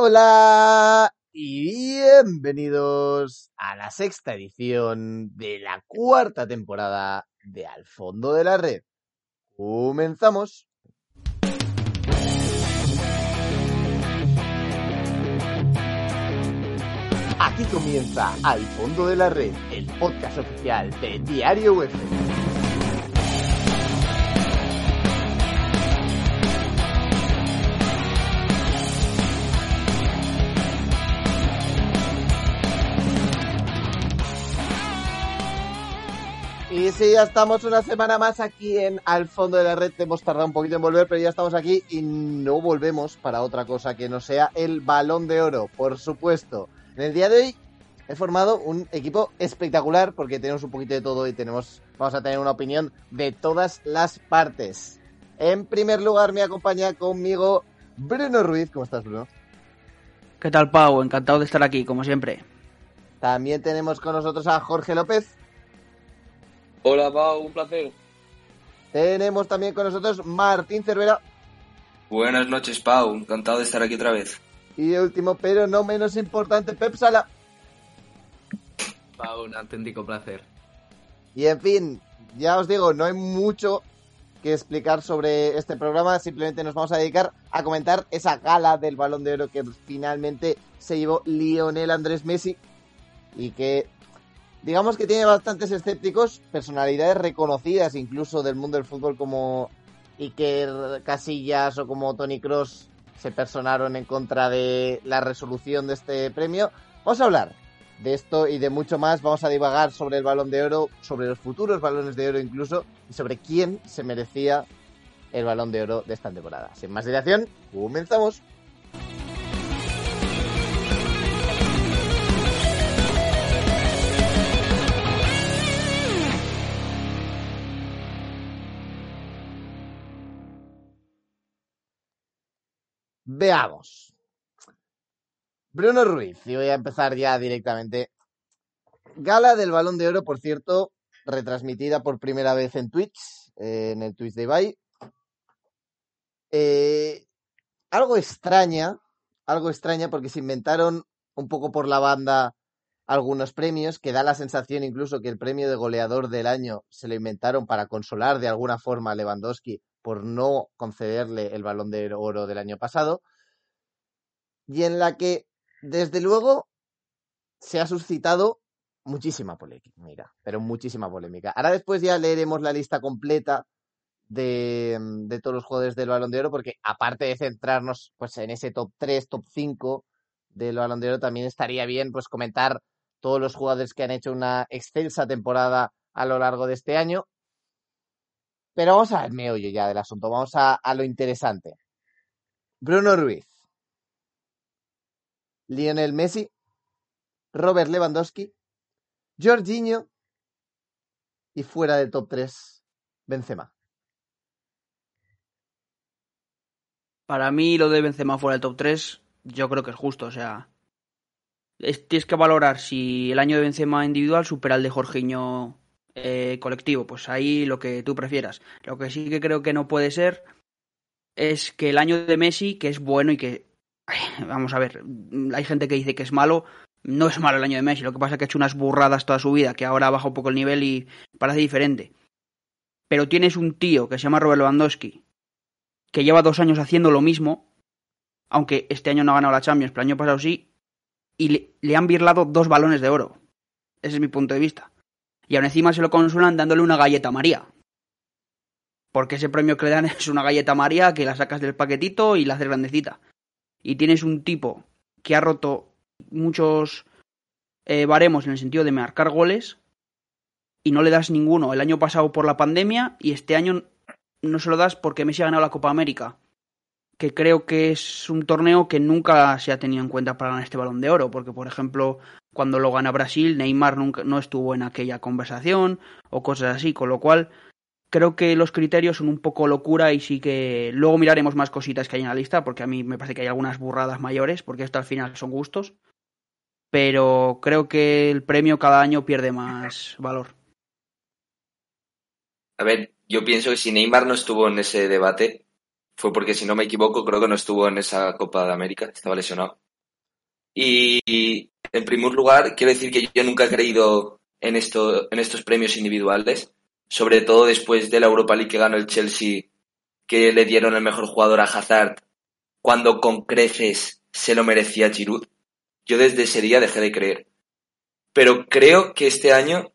Hola y bienvenidos a la sexta edición de la cuarta temporada de Al Fondo de la Red. Comenzamos. Aquí comienza Al Fondo de la Red, el podcast oficial de Diario UEFA. Y sí, ya estamos una semana más aquí en Al Fondo de la Red. Hemos tardado un poquito en volver, pero ya estamos aquí y no volvemos para otra cosa que no sea el Balón de Oro, por supuesto. En el día de hoy he formado un equipo espectacular porque tenemos un poquito de todo y tenemos, vamos a tener una opinión de todas las partes. En primer lugar me acompaña conmigo Bruno Ruiz. ¿Cómo estás, Bruno? ¿Qué tal, Pau? Encantado de estar aquí, como siempre. También tenemos con nosotros a Jorge López. Hola, Pau, un placer. Tenemos también con nosotros Martín Cervera. Buenas noches, Pau. Encantado de estar aquí otra vez. Y último, pero no menos importante, Pep Sala. Pau, un auténtico placer. Y en fin, ya os digo, no hay mucho que explicar sobre este programa, simplemente nos vamos a dedicar a comentar esa gala del balón de oro que finalmente se llevó Lionel Andrés Messi y que digamos que tiene bastantes escépticos, personalidades reconocidas incluso del mundo del fútbol como Iker Casillas o como Tony Cross se personaron en contra de la resolución de este premio. Vamos a hablar de esto y de mucho más. Vamos a divagar sobre el balón de oro, sobre los futuros balones de oro incluso, y sobre quién se merecía el balón de oro de esta temporada. Sin más dilación, comenzamos. Veamos. Bruno Ruiz, y voy a empezar ya directamente. Gala del Balón de Oro, por cierto, retransmitida por primera vez en Twitch, eh, en el Twitch de Ibai. Eh, algo extraña, algo extraña porque se inventaron un poco por la banda algunos premios, que da la sensación incluso que el premio de goleador del año se lo inventaron para consolar de alguna forma a Lewandowski por no concederle el balón de oro del año pasado, y en la que, desde luego, se ha suscitado muchísima polémica, mira, pero muchísima polémica. Ahora después ya leeremos la lista completa de, de, todos los jugadores del balón de oro, porque aparte de centrarnos pues, en ese top 3, top 5 del balón de oro, también estaría bien pues, comentar todos los jugadores que han hecho una excelsa temporada a lo largo de este año. Pero vamos al meollo ya del asunto, vamos a, a lo interesante. Bruno Ruiz, Lionel Messi, Robert Lewandowski, Jorginho y fuera del top 3, Benzema. Para mí lo de Benzema fuera del top 3 yo creo que es justo, o sea, es, tienes que valorar si el año de Benzema individual supera el de Jorginho eh, colectivo, pues ahí lo que tú prefieras. Lo que sí que creo que no puede ser es que el año de Messi, que es bueno y que, vamos a ver, hay gente que dice que es malo, no es malo el año de Messi, lo que pasa es que ha hecho unas burradas toda su vida, que ahora baja un poco el nivel y parece diferente. Pero tienes un tío que se llama Robert Lewandowski, que lleva dos años haciendo lo mismo, aunque este año no ha ganado la Champions, pero el año pasado sí, y le, le han birlado dos balones de oro. Ese es mi punto de vista. Y aún encima se lo consulan dándole una galleta María. Porque ese premio que le dan es una galleta María que la sacas del paquetito y la haces grandecita. Y tienes un tipo que ha roto muchos eh, baremos en el sentido de marcar goles y no le das ninguno el año pasado por la pandemia y este año no se lo das porque Messi ha ganado la Copa América. que creo que es un torneo que nunca se ha tenido en cuenta para ganar este balón de oro, porque por ejemplo, cuando lo gana Brasil, Neymar nunca, no estuvo en aquella conversación o cosas así, con lo cual creo que los criterios son un poco locura y sí que luego miraremos más cositas que hay en la lista, porque a mí me parece que hay algunas burradas mayores, porque esto al final son gustos, pero creo que el premio cada año pierde más valor. A ver, yo pienso que si Neymar no estuvo en ese debate, fue porque, si no me equivoco, creo que no estuvo en esa Copa de América, estaba lesionado. Y, en primer lugar, quiero decir que yo nunca he creído en, esto, en estos premios individuales, sobre todo después de la Europa League que ganó el Chelsea, que le dieron el mejor jugador a Hazard, cuando con creces se lo merecía Giroud. Yo desde ese día dejé de creer. Pero creo que este año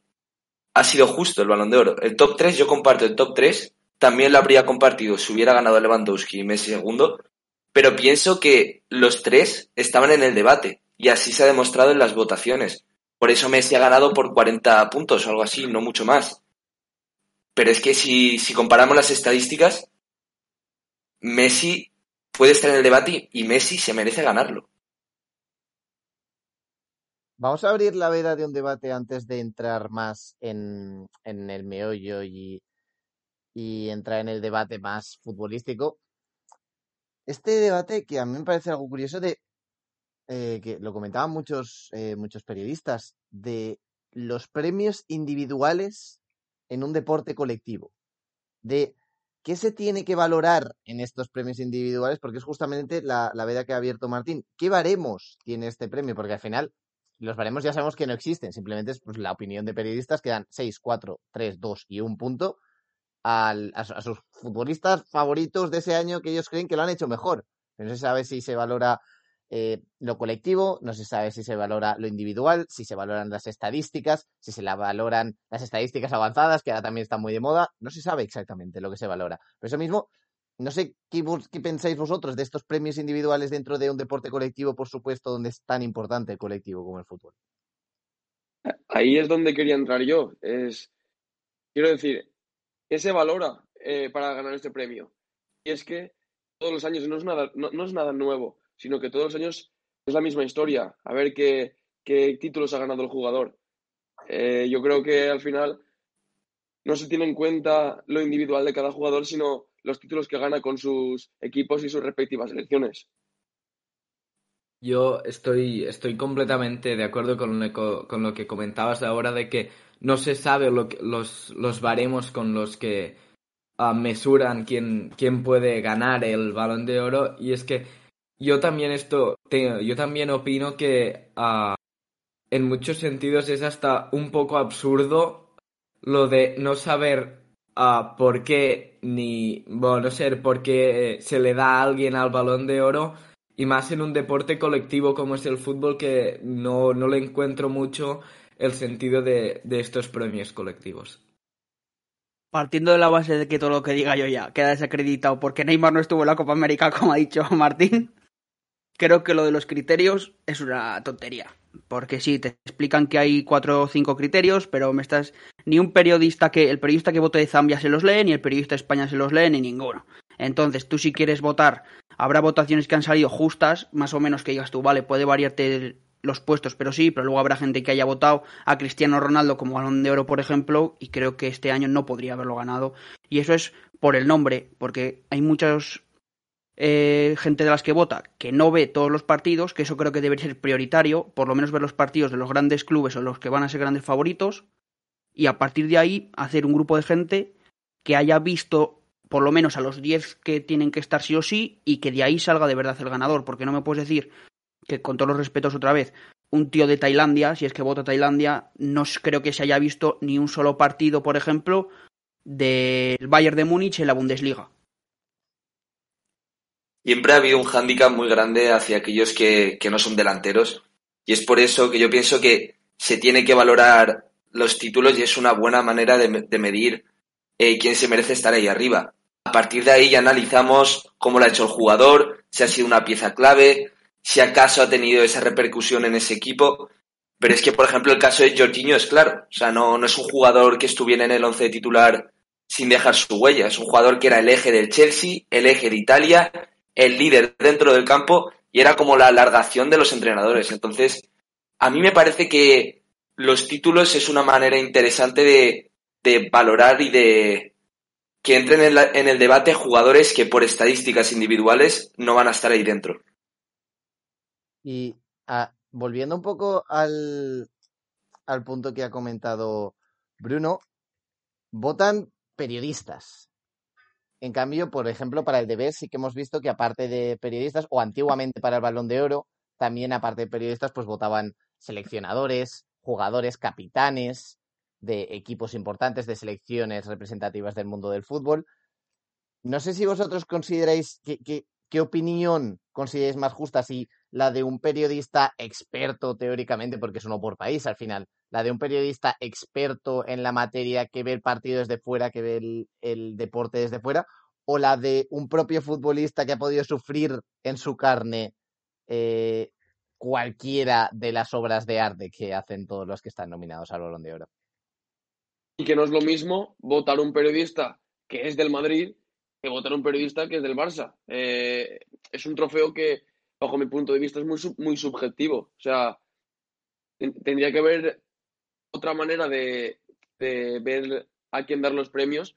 ha sido justo el balón de oro. El top 3, yo comparto el top 3 también lo habría compartido si hubiera ganado Lewandowski y Messi segundo, pero pienso que los tres estaban en el debate y así se ha demostrado en las votaciones. Por eso Messi ha ganado por 40 puntos o algo así, no mucho más. Pero es que si, si comparamos las estadísticas, Messi puede estar en el debate y Messi se merece ganarlo. Vamos a abrir la veda de un debate antes de entrar más en, en el meollo y, y entrar en el debate más futbolístico. Este debate que a mí me parece algo curioso de eh, que lo comentaban muchos, eh, muchos periodistas, de los premios individuales en un deporte colectivo. De qué se tiene que valorar en estos premios individuales, porque es justamente la, la veda que ha abierto Martín. ¿Qué baremos tiene este premio? Porque al final los baremos ya sabemos que no existen, simplemente es pues, la opinión de periodistas que dan 6, 4, 3, 2 y un punto a, sus futbolistas favoritos de ese año que ellos creen que lo han hecho mejor. no se sabe si se valora eh, lo colectivo, no se sabe si se valora lo individual, si se valoran las estadísticas, si se la valoran las estadísticas avanzadas, que ahora también están muy de moda. No se sabe exactamente lo que se valora. Pero eso mismo, no sé qué, qué pensáis vosotros de estos premios individuales dentro de un deporte colectivo, por supuesto, donde es tan importante el colectivo como el fútbol. Ahí es donde quería entrar yo. Es, quiero decir, ¿Qué se valora eh, para ganar este premio? Y es que todos los años no es, nada, no, es nada nuevo, sino que todos los años es la misma historia. A ver qué, qué títulos ha ganado el jugador. Eh, yo creo que al final no se tiene en cuenta lo individual de cada jugador, sino los títulos que gana con sus equipos y sus respectivas selecciones. Yo estoy, estoy completamente de acuerdo con lo, con lo que comentabas ahora de que no se sabe lo los, los baremos con los que ah, mesuran quién, quién puede ganar el balón de oro. Y es que yo también esto, yo también opino que uh, en muchos sentidos es hasta un poco absurdo lo de no saber uh, por qué ni, bueno, no sé, por qué se le da a alguien al balón de oro y más en un deporte colectivo como es el fútbol que no, no le encuentro mucho el sentido de, de estos premios colectivos. Partiendo de la base de que todo lo que diga yo ya queda desacreditado porque Neymar no estuvo en la Copa América, como ha dicho Martín, creo que lo de los criterios es una tontería. Porque sí, te explican que hay cuatro o cinco criterios, pero me estás. Ni un periodista que. El periodista que vote de Zambia se los lee, ni el periodista de España se los lee, ni ninguno. Entonces, tú si quieres votar, habrá votaciones que han salido justas, más o menos que digas tú, vale, puede variarte los puestos, pero sí, pero luego habrá gente que haya votado a Cristiano Ronaldo como balón de oro, por ejemplo, y creo que este año no podría haberlo ganado. Y eso es por el nombre, porque hay muchos eh, gente de las que vota que no ve todos los partidos, que eso creo que debería ser prioritario, por lo menos ver los partidos de los grandes clubes o los que van a ser grandes favoritos, y a partir de ahí hacer un grupo de gente que haya visto por lo menos a los 10 que tienen que estar sí o sí y que de ahí salga de verdad el ganador, porque no me puedes decir que con todos los respetos otra vez, un tío de Tailandia, si es que vota Tailandia, no creo que se haya visto ni un solo partido, por ejemplo, del Bayern de Múnich en la Bundesliga. Siempre ha habido un hándicap muy grande hacia aquellos que, no son delanteros. Y es por eso que yo pienso que se tiene que valorar los títulos y es una buena manera de, medir eh, quién se merece estar ahí arriba. A partir de ahí ya analizamos cómo lo ha hecho el jugador, si ha sido una pieza clave, si acaso ha tenido esa repercusión en ese equipo. Pero es que, por ejemplo, el caso de Jorginho es claro. O sea, no, no es un jugador que estuviera en el once titular sin dejar su huella. Es un jugador que era el eje del Chelsea, el eje de Italia el líder dentro del campo y era como la alargación de los entrenadores. Entonces, a mí me parece que los títulos es una manera interesante de, de valorar y de que entren en, la- en el debate jugadores que por estadísticas individuales no van a estar ahí dentro. Y ah, volviendo un poco al, al punto que ha comentado Bruno, votan periodistas. En cambio, por ejemplo, para el DB sí que hemos visto que aparte de periodistas, o antiguamente para el Balón de Oro, también aparte de periodistas, pues votaban seleccionadores, jugadores, capitanes de equipos importantes, de selecciones representativas del mundo del fútbol. No sé si vosotros consideráis que, que- qué opinión consideráis más justa, si la de un periodista experto teóricamente, porque es uno por país al final, la de un periodista experto en la materia que ve el partido desde fuera, que ve el, deporte desde fuera, o la de un propio futbolista que ha podido sufrir en su carne eh, cualquiera de las obras de arte que hacen todos los que están nominados al Balón de Oro. Y que no es lo mismo votar un periodista que es del Madrid que votar un periodista que es del Barça. Eh, es un trofeo que, bajo mi punto de vista, es muy, sub- muy subjetivo. O sea, ten- tendría que haber otra manera de, de ver a quién dar los premios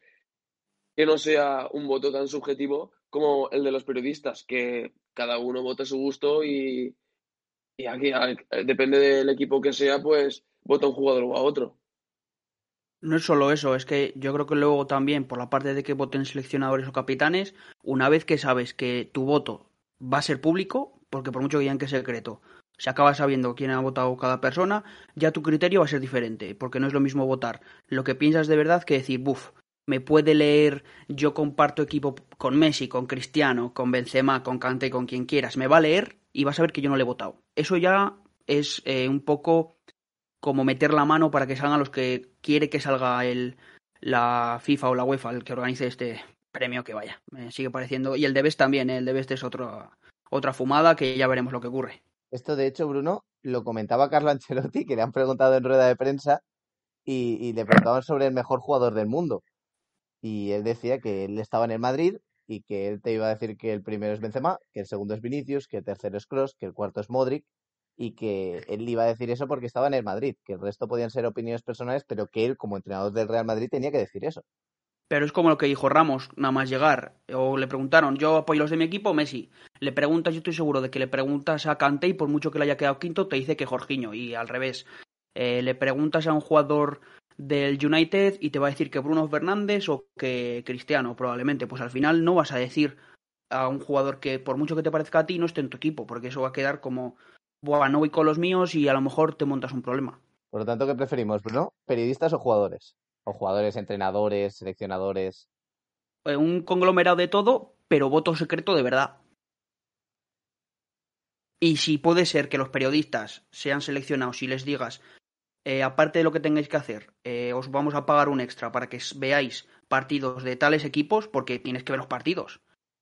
que no sea un voto tan subjetivo como el de los periodistas, que cada uno vota a su gusto y, y aquí a- depende del equipo que sea, pues vota a un jugador o a otro. No es solo eso, es que yo creo que luego también, por la parte de que voten seleccionadores o capitanes, una vez que sabes que tu voto va a ser público, porque por mucho que digan que es secreto, se acaba sabiendo quién ha votado cada persona, ya tu criterio va a ser diferente, porque no es lo mismo votar lo que piensas de verdad que decir, buf, me puede leer, yo comparto equipo con Messi, con Cristiano, con Benzema, con Kanté, con quien quieras, me va a leer y va a saber que yo no le he votado. Eso ya es eh, un poco como meter la mano para que salgan los que quiere que salga el, la FIFA o la UEFA, el que organice este premio que vaya. Me sigue pareciendo. Y el de Best también, ¿eh? el de Best es otro, otra fumada que ya veremos lo que ocurre. Esto, de hecho, Bruno, lo comentaba Carlo Ancelotti, que le han preguntado en rueda de prensa y, le preguntaban sobre el mejor jugador del mundo. Y él decía que él estaba en el Madrid y que él te iba a decir que el primero es Benzema, que el segundo es Vinicius, que el tercero es Kroos, que el cuarto es Modric y que él iba a decir eso porque estaba en el Madrid, que el resto podían ser opiniones personales, pero que él como entrenador del Real Madrid tenía que decir eso. Pero es como lo que dijo Ramos, nada más llegar. O le preguntaron, yo apoyo los de mi equipo, Messi. Le preguntas, yo estoy seguro de que le preguntas a Kanté y por mucho que le haya quedado quinto, te dice que Jorginho. Y al revés. Eh, le preguntas a un jugador del United y te va a decir que Bruno Fernández o que Cristiano, probablemente. Pues al final no vas a decir a un jugador que por mucho que te parezca a ti no esté en tu equipo, porque eso va a quedar como, Buah, no voy con los míos y a lo mejor te montas un problema. Por lo tanto, ¿qué preferimos, Bruno? ¿Periodistas o jugadores? O jugadores, entrenadores, seleccionadores. Eh, un conglomerado de todo, pero voto secreto de verdad. Y si puede ser que los periodistas sean seleccionados y les digas, eh, aparte de lo que tengáis que hacer, eh, os vamos a pagar un extra para que veáis partidos de tales equipos, porque tienes que ver los partidos.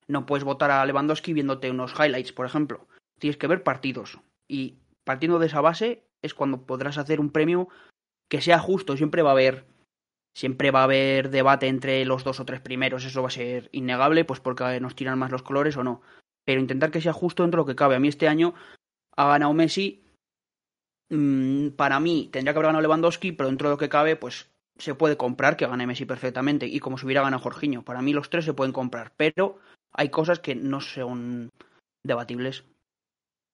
No puedes votar a Lewandowski viéndote unos highlights, por ejemplo. Tienes que ver partidos. Y partiendo de esa base es cuando podrás hacer un premio que sea justo. Siempre va a haber siempre va a haber debate entre los dos o tres primeros, eso va a ser innegable, pues porque nos tiran más los colores o no. Pero intentar que sea justo dentro de lo que cabe. A mí este año ha ganado Messi. Mm, para mí tendría que haber ganado Lewandowski, pero dentro de lo que cabe, pues se puede comprar que gane Messi perfectamente. Y como si hubiera ganado Jorginho. Para mí los tres se pueden comprar, pero hay cosas que no son debatibles.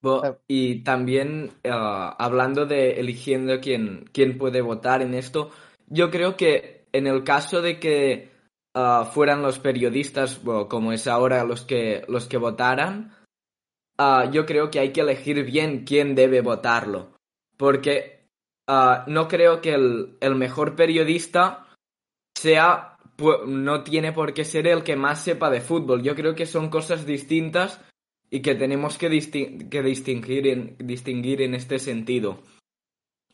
Bo- Y también ah, hablando de eligiendo quién, quién puede votar en esto, yo creo que en el caso de que ah, fueran los periodistas, como es ahora, los que, los que votaran, ah, yo creo que hay que elegir bien quién debe votarlo. Porque no creo que el, el mejor periodista sea, no tiene por qué ser el que más sepa de fútbol. Yo creo que son cosas distintas y que tenemos que, disti- que distinguir, en, distinguir este sentido.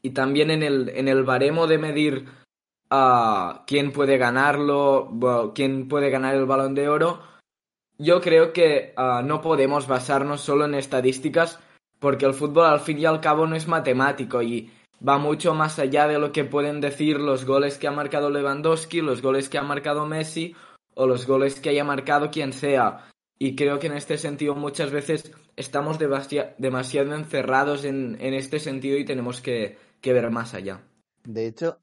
Y también en el, en el baremo de medir a quién puede ganarlo, quién puede ganar el balón de oro, yo creo que ah, no podemos basarnos solo en estadísticas porque el fútbol al fin y al cabo no es matemático y va mucho más allá de lo que pueden decir los goles que ha marcado Lewandowski, los goles que ha marcado Messi o los goles que haya marcado quien sea. Y creo que en este sentido muchas veces estamos demasiado encerrados en, este sentido y tenemos que, ver más allá. De hecho,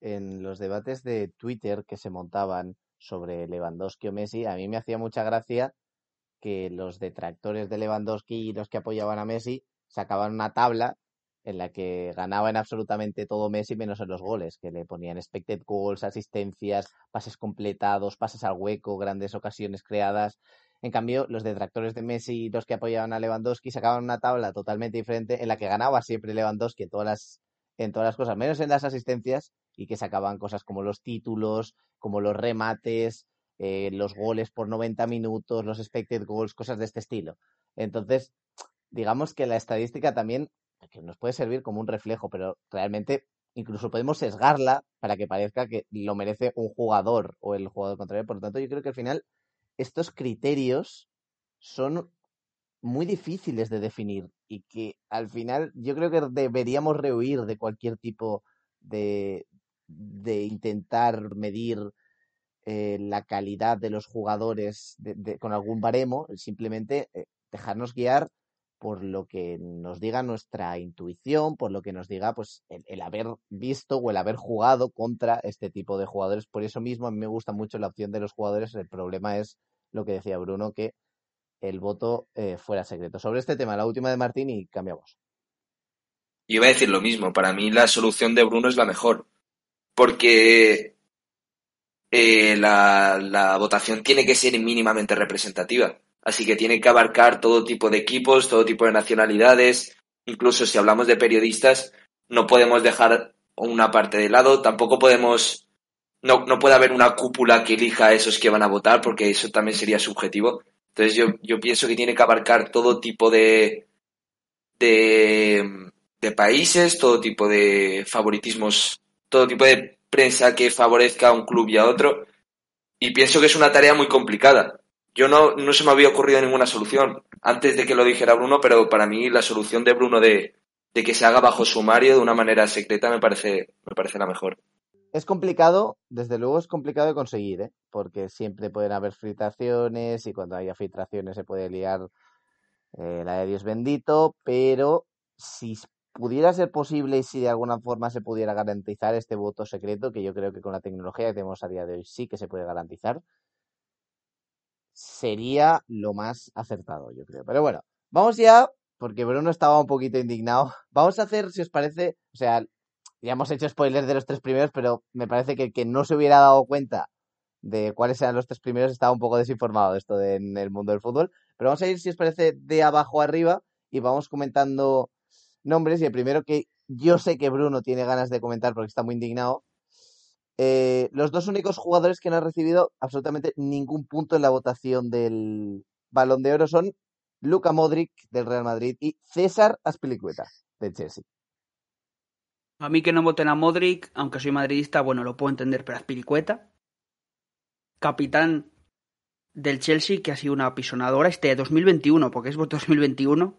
en los debates de Twitter que se montaban sobre Lewandowski o Messi, a mí me hacía mucha gracia que los detractores de Lewandowski y los que apoyaban a Messi sacaban una tabla en la que ganaban absolutamente todo Messi menos en los goles, que le ponían expected goals, asistencias, pases completados, pases al hueco, grandes ocasiones creadas. En cambio, los detractores de Messi y los que apoyaban a Lewandowski sacaban una tabla totalmente diferente en la que ganaba siempre Lewandowski en todas las, cosas, menos en las asistencias, y que sacaban cosas como los títulos, como los remates, eh, los goles por 90 minutos, los expected goals, cosas de este estilo. Entonces, digamos que la estadística también que nos puede servir como un reflejo, pero realmente incluso podemos sesgarla para que parezca que lo merece un jugador o el jugador contrario. Por lo tanto, yo creo que al final estos criterios son muy difíciles de definir y que al final yo creo que deberíamos rehuir de cualquier tipo de, de intentar medir eh, la calidad de los jugadores con algún baremo, simplemente eh, dejarnos guiar por lo que nos diga nuestra intuición, por lo que nos diga pues el, haber visto o el haber jugado contra este tipo de jugadores. Por eso mismo a mí me gusta mucho la opción de los jugadores. El problema es lo que decía Bruno, que el voto eh, fuera secreto. Sobre este tema, la última de Martín y cambiamos. Yo iba a decir lo mismo. Para mí la solución de Bruno es la mejor. Porque eh, la, la votación tiene que ser mínimamente representativa así que tiene que abarcar todo tipo de equipos, todo tipo de nacionalidades, incluso si hablamos de periodistas, no podemos dejar una parte de lado, tampoco podemos, no, no puede haber una cúpula que elija a esos que van a votar, porque eso también sería subjetivo. Entonces yo, yo pienso que tiene que abarcar todo tipo de, de, de países, todo tipo de favoritismos, todo tipo de prensa que favorezca a un club y a otro. Y pienso que es una tarea muy complicada yo no, no se me había ocurrido ninguna solución antes de que lo dijera Bruno, pero para mí la solución de Bruno de, que se haga bajo sumario de una manera secreta me parece, me parece la mejor. Es complicado, desde luego es complicado de conseguir, ¿eh? porque siempre pueden haber filtraciones y cuando haya filtraciones se puede liar eh, la de Dios bendito, pero si pudiera ser posible y si de alguna forma se pudiera garantizar este voto secreto, que yo creo que con la tecnología que tenemos a día de hoy sí que se puede garantizar, sería lo más acertado, yo creo. Pero bueno, vamos ya, porque Bruno estaba un poquito indignado. Vamos a hacer, si os parece, o sea, ya hemos hecho spoilers de los tres primeros, pero me parece que el que no se hubiera dado cuenta de cuáles eran los tres primeros estaba un poco desinformado de esto en el mundo del fútbol. Pero vamos a ir, si os parece, de abajo arriba y vamos comentando nombres. Y el primero que yo sé que Bruno tiene ganas de comentar porque está muy indignado eh, los dos únicos jugadores que no han recibido absolutamente ningún punto en la votación del Balón de Oro son Luca Modric del Real Madrid y César Aspilicueta del Chelsea. A mí que no voten a Modric, aunque soy madridista, bueno, lo puedo entender, pero Aspilicueta, capitán del Chelsea, que ha sido una apisonadora este 2021, porque es 2021.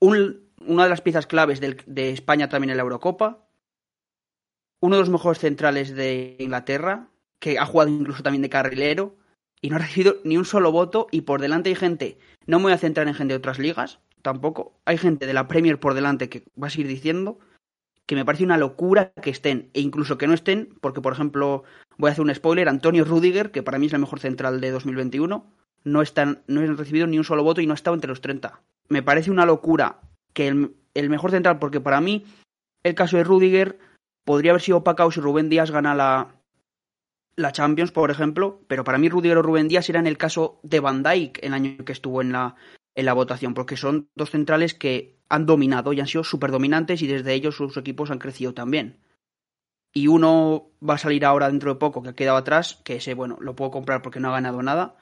una de las piezas claves de España también en la Eurocopa uno de los mejores centrales de Inglaterra, que ha jugado incluso también de carrilero, y no ha recibido ni un solo voto, y por delante hay gente, no me voy a centrar en gente de otras ligas, tampoco, hay gente de la Premier por delante que va a seguir diciendo que me parece una locura que estén, e incluso que no estén, porque por ejemplo, voy a hacer un spoiler, Antonio Rudiger, que para mí es el mejor central de 2021, no, están, no han recibido ni un solo voto y no ha estado entre los 30. Me parece una locura que el, el mejor central, porque para mí el caso de Rudiger Podría haber sido opacado si Rubén Díaz gana la, la Champions, por ejemplo, pero para mí Rudiger o Rubén Díaz era en el caso de Van Dijk el año que estuvo en la, en la votación, porque son dos centrales que han dominado y han sido súper dominantes y desde ellos sus equipos han crecido también. Y uno va a salir ahora dentro de poco que ha quedado atrás, que ese, bueno, lo puedo comprar porque no ha ganado nada,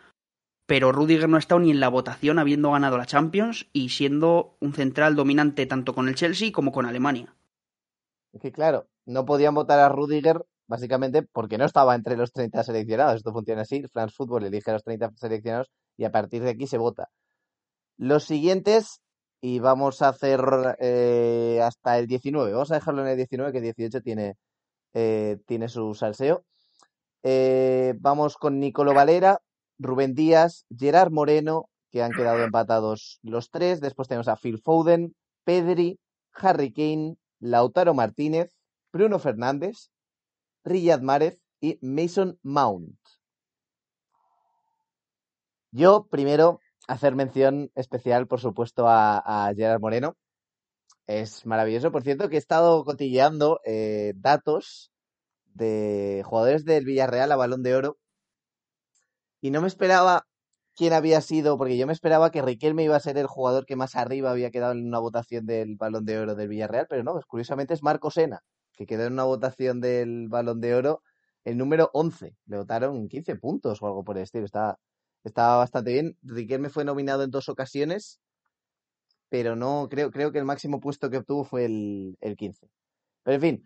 pero Rudiger no ha estado ni en la votación habiendo ganado la Champions y siendo un central dominante tanto con el Chelsea como con Alemania. Que claro, no podían votar a Rudiger básicamente porque no estaba entre los 30 seleccionados. Esto funciona así. France Football elige a los 30 seleccionados y a partir de aquí se vota. Los siguientes, y vamos a hacer eh, hasta el 19. Vamos a dejarlo en el 19, que el 18 tiene, eh, tiene su salseo. Eh, vamos con Nicolo Valera, Rubén Díaz, Gerard Moreno, que han quedado empatados los tres. Después tenemos a Phil Foden, Pedri, Harry Kane, Lautaro Martínez, Bruno Fernández, Riyad Mahrez y Mason Mount. Yo, primero, hacer mención especial, por supuesto, a, Gerard Moreno. Es maravilloso. Por cierto, que he estado cotilleando eh, datos de jugadores del Villarreal a Balón de Oro y no me esperaba quién había sido, porque yo me esperaba que Riquelme iba a ser el jugador que más arriba había quedado en una votación del Balón de Oro del Villarreal, pero no, pues curiosamente es Marco Sena, que quedó en una votación del Balón de Oro el número 11. Le votaron 15 puntos o algo por el estilo. Estaba, estaba bastante bien. Riquelme fue nominado en dos ocasiones, pero no, creo, creo que el máximo puesto que obtuvo fue el, el 15. Pero en fin,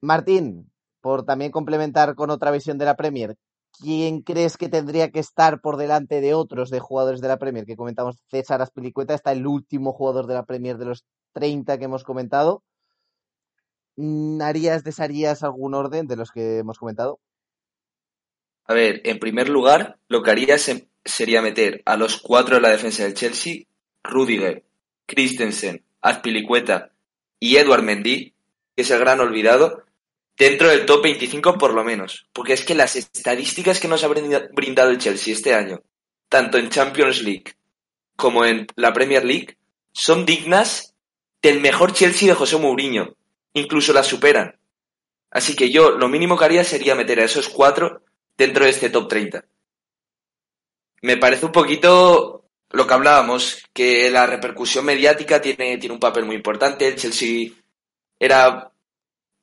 Martín, por también complementar con otra visión de la Premier, ¿quién crees que tendría que estar por delante de otros de jugadores de la Premier? Que comentamos César Aspilicueta, está el último jugador de la Premier de los 30 que hemos comentado. Mm, ¿Harías, desharías algún orden de los que hemos comentado? A ver, en primer lugar, lo que haría se- sería meter a los cuatro de la defensa del Chelsea, Rudiger, Christensen, Azpilicueta y Edward Mendy, que es el gran olvidado, dentro del top 25 por lo menos. Porque es que las estadísticas que nos ha brinda- brindado el Chelsea este año, tanto en Champions League como en la Premier League, son dignas del mejor Chelsea de José Mourinho. Incluso las superan. Así que yo lo mínimo que haría sería meter a esos cuatro dentro de este top 30. Me parece un poquito lo que hablábamos, que la repercusión mediática tiene, tiene un papel muy importante. El Chelsea era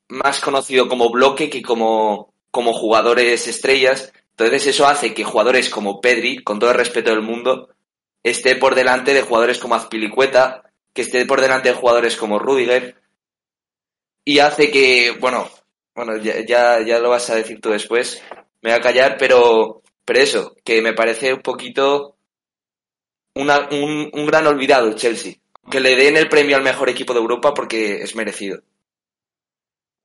más conocido como bloque que como, como jugadores estrellas. Entonces eso hace que jugadores como Pedri, con todo el respeto del mundo, esté por delante de jugadores como Azpilicueta, que esté por delante de jugadores como Rudiger. Y hace que, bueno, bueno, ya, ya, lo vas a decir tú después, me voy a callar, pero, pero eso, que me parece un poquito un, un gran olvidado el Chelsea. Que le den el premio al mejor equipo de Europa porque es merecido.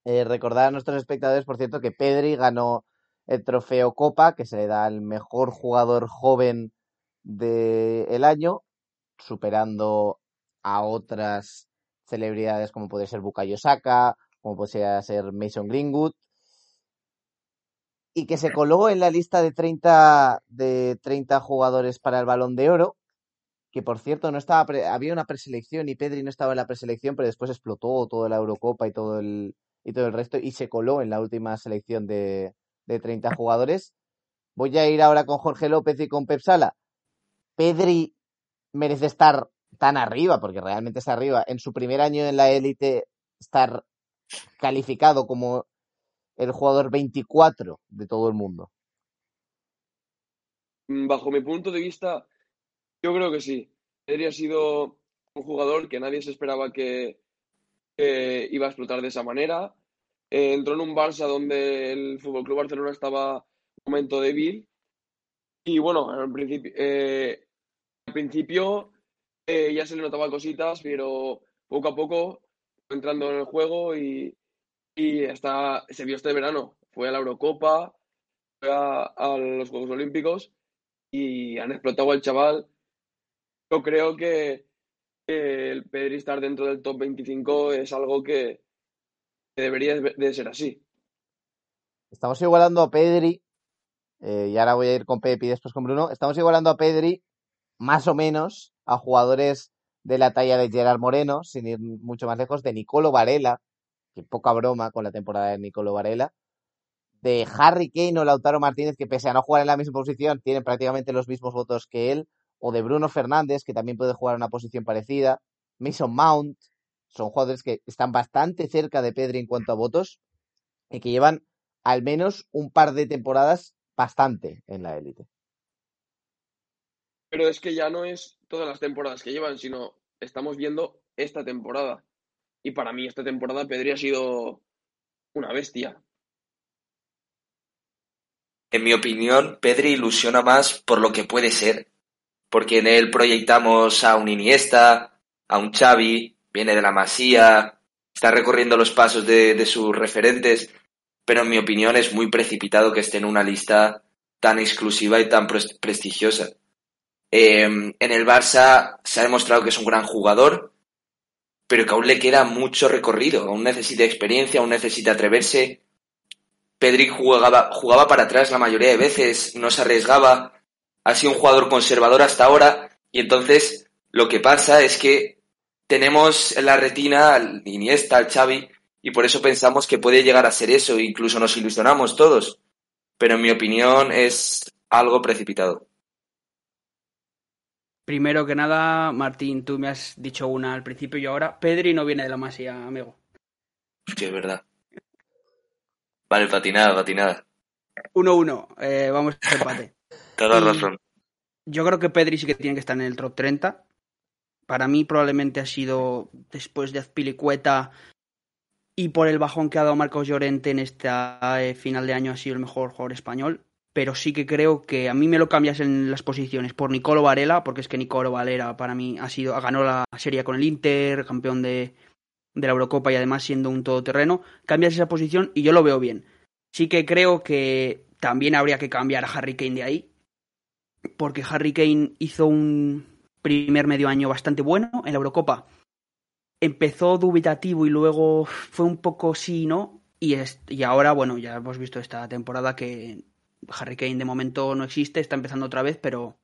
Eh, recordar a nuestros espectadores, por cierto, que Pedri ganó el trofeo Copa, que se le da al mejor jugador joven del año, superando a otras celebridades como puede ser Bukayo Saka, como podría ser Mason Greenwood, y que se coló en la lista de 30, de 30 jugadores para el Balón de Oro, que por cierto no estaba pre- había una preselección y Pedri no estaba en la preselección, pero después explotó toda la Eurocopa y todo el y todo el resto y se coló en la última selección de, de 30 jugadores. Voy a ir ahora con Jorge López y con Pep Sala. Pedri merece estar tan arriba, porque realmente está arriba, en su primer año en la élite, estar calificado como el jugador 24 de todo el mundo. Mm, Bajo mi punto de vista, yo creo que sí. Pedri sido un jugador que nadie se esperaba que, que iba a explotar de esa manera. Eh, entró en un Barça donde el Fútbol Club Barcelona estaba en un momento débil. Y bueno, al principio, eh, al principio eh, ya se le notaba cositas, pero poco a poco entrando en el juego y, y hasta se vio este verano. Fue a la Eurocopa, fue a, los Juegos Olímpicos y han explotado al chaval. Yo creo que, el Pedri estar dentro del top 25 es algo que, debería de ser así. Estamos igualando a Pedri, eh, y ahora voy a ir con Pep y después con Bruno. Estamos igualando a Pedri más o menos a jugadores de la talla de Gerard Moreno, sin ir mucho más lejos, de Nicolo Varela, que poca broma con la temporada de Nicolo Varela, de Harry Kane o Lautaro Martínez, que pese a no jugar en la misma posición, tienen prácticamente los mismos votos que él, o de Bruno Fernández, que también puede jugar en una posición parecida, Mason Mount, son jugadores que están bastante cerca de Pedri en cuanto a votos y que llevan al menos un par de temporadas bastante en la élite. Pero es que ya no es todas las temporadas que llevan, sino estamos viendo esta temporada. Y para mí esta temporada Pedri ha sido una bestia. En mi opinión, Pedri ilusiona más por lo que puede ser. Porque en él proyectamos a un Iniesta, a un Xavi, viene de la Masía, está recorriendo los pasos de, de sus referentes, pero en mi opinión es muy precipitado que esté en una lista tan exclusiva y tan prestigiosa. Eh, en el Barça se ha demostrado que es un gran jugador, pero que aún le queda mucho recorrido, aún necesita experiencia, aún necesita atreverse. Pedri jugaba, jugaba para atrás la mayoría de veces, no se arriesgaba, ha sido un jugador conservador hasta ahora, y entonces lo que pasa es que tenemos en la retina al Iniesta, al Xavi, y por eso pensamos que puede llegar a ser eso, incluso nos ilusionamos todos. Pero en mi opinión es algo precipitado. Primero que nada, Martín, tú me has dicho una al principio y ahora. Pedri no viene de la masía, amigo. Hostia, es verdad. Vale, patinada, patinada. 1-1, eh, vamos a empate. Toda razón. Yo creo que Pedri sí que tiene que estar en el top 30. Para mí probablemente ha sido, después de Azpilicueta y por el bajón que ha dado Marcos Llorente en esta eh, final de año, ha sido el mejor jugador español pero sí que creo que a mí me lo cambias en las posiciones por Nicolo Varela, porque es que Nicolo Varela para mí ha sido, ganó la serie con el Inter, campeón de, de la Eurocopa y además siendo un todoterreno, cambias esa posición y yo lo veo bien. Sí que creo que también habría que cambiar a Harry Kane de ahí, porque Harry Kane hizo un primer medio año bastante bueno en la Eurocopa. Empezó dubitativo y luego fue un poco sí, ¿no? Y, y ahora, bueno, ya hemos visto esta temporada que Harry Kane de momento no existe, está empezando otra vez, pero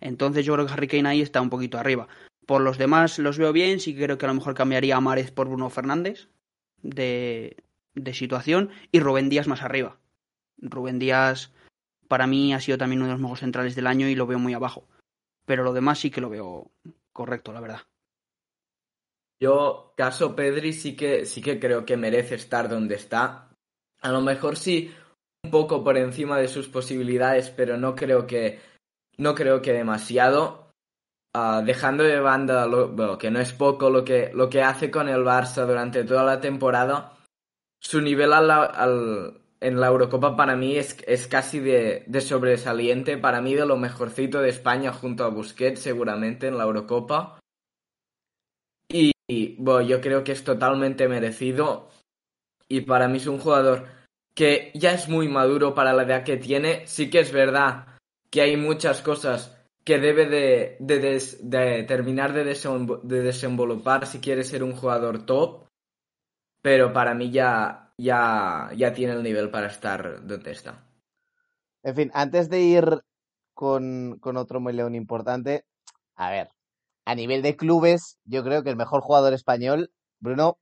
entonces yo creo que Harry Kane ahí está un poquito arriba. Por los demás los veo bien, sí que creo que a lo mejor cambiaría a Márez por Bruno Fernández de, de situación y Rubén Díaz más arriba. Rubén Díaz para mí ha sido también uno de los mejores centrales del año y lo veo muy abajo. Pero lo demás sí que lo veo correcto, la verdad. Yo, caso Pedri, sí que, sí que creo que merece estar donde está. A lo mejor sí un poco por encima de sus posibilidades, pero no creo que no creo que demasiado. Uh, dejando de banda lo, que no es poco lo que, lo que hace con el Barça durante toda la temporada, su nivel en la Eurocopa para mí es, es casi de, de, sobresaliente, para mí de lo mejorcito de España junto a Busquets seguramente en la Eurocopa. Y, yo creo que es totalmente merecido y para mí es un jugador que ya es muy maduro para la edad que tiene. Sí que es verdad que hay muchas cosas que debe de, de, terminar de, de desenvolupar si quiere ser un jugador top, pero para mí ya, ya, ya tiene el nivel para estar donde está. En fin, antes de ir con, con otro león importante, a ver, a nivel de clubes, yo creo que el mejor jugador español, Bruno,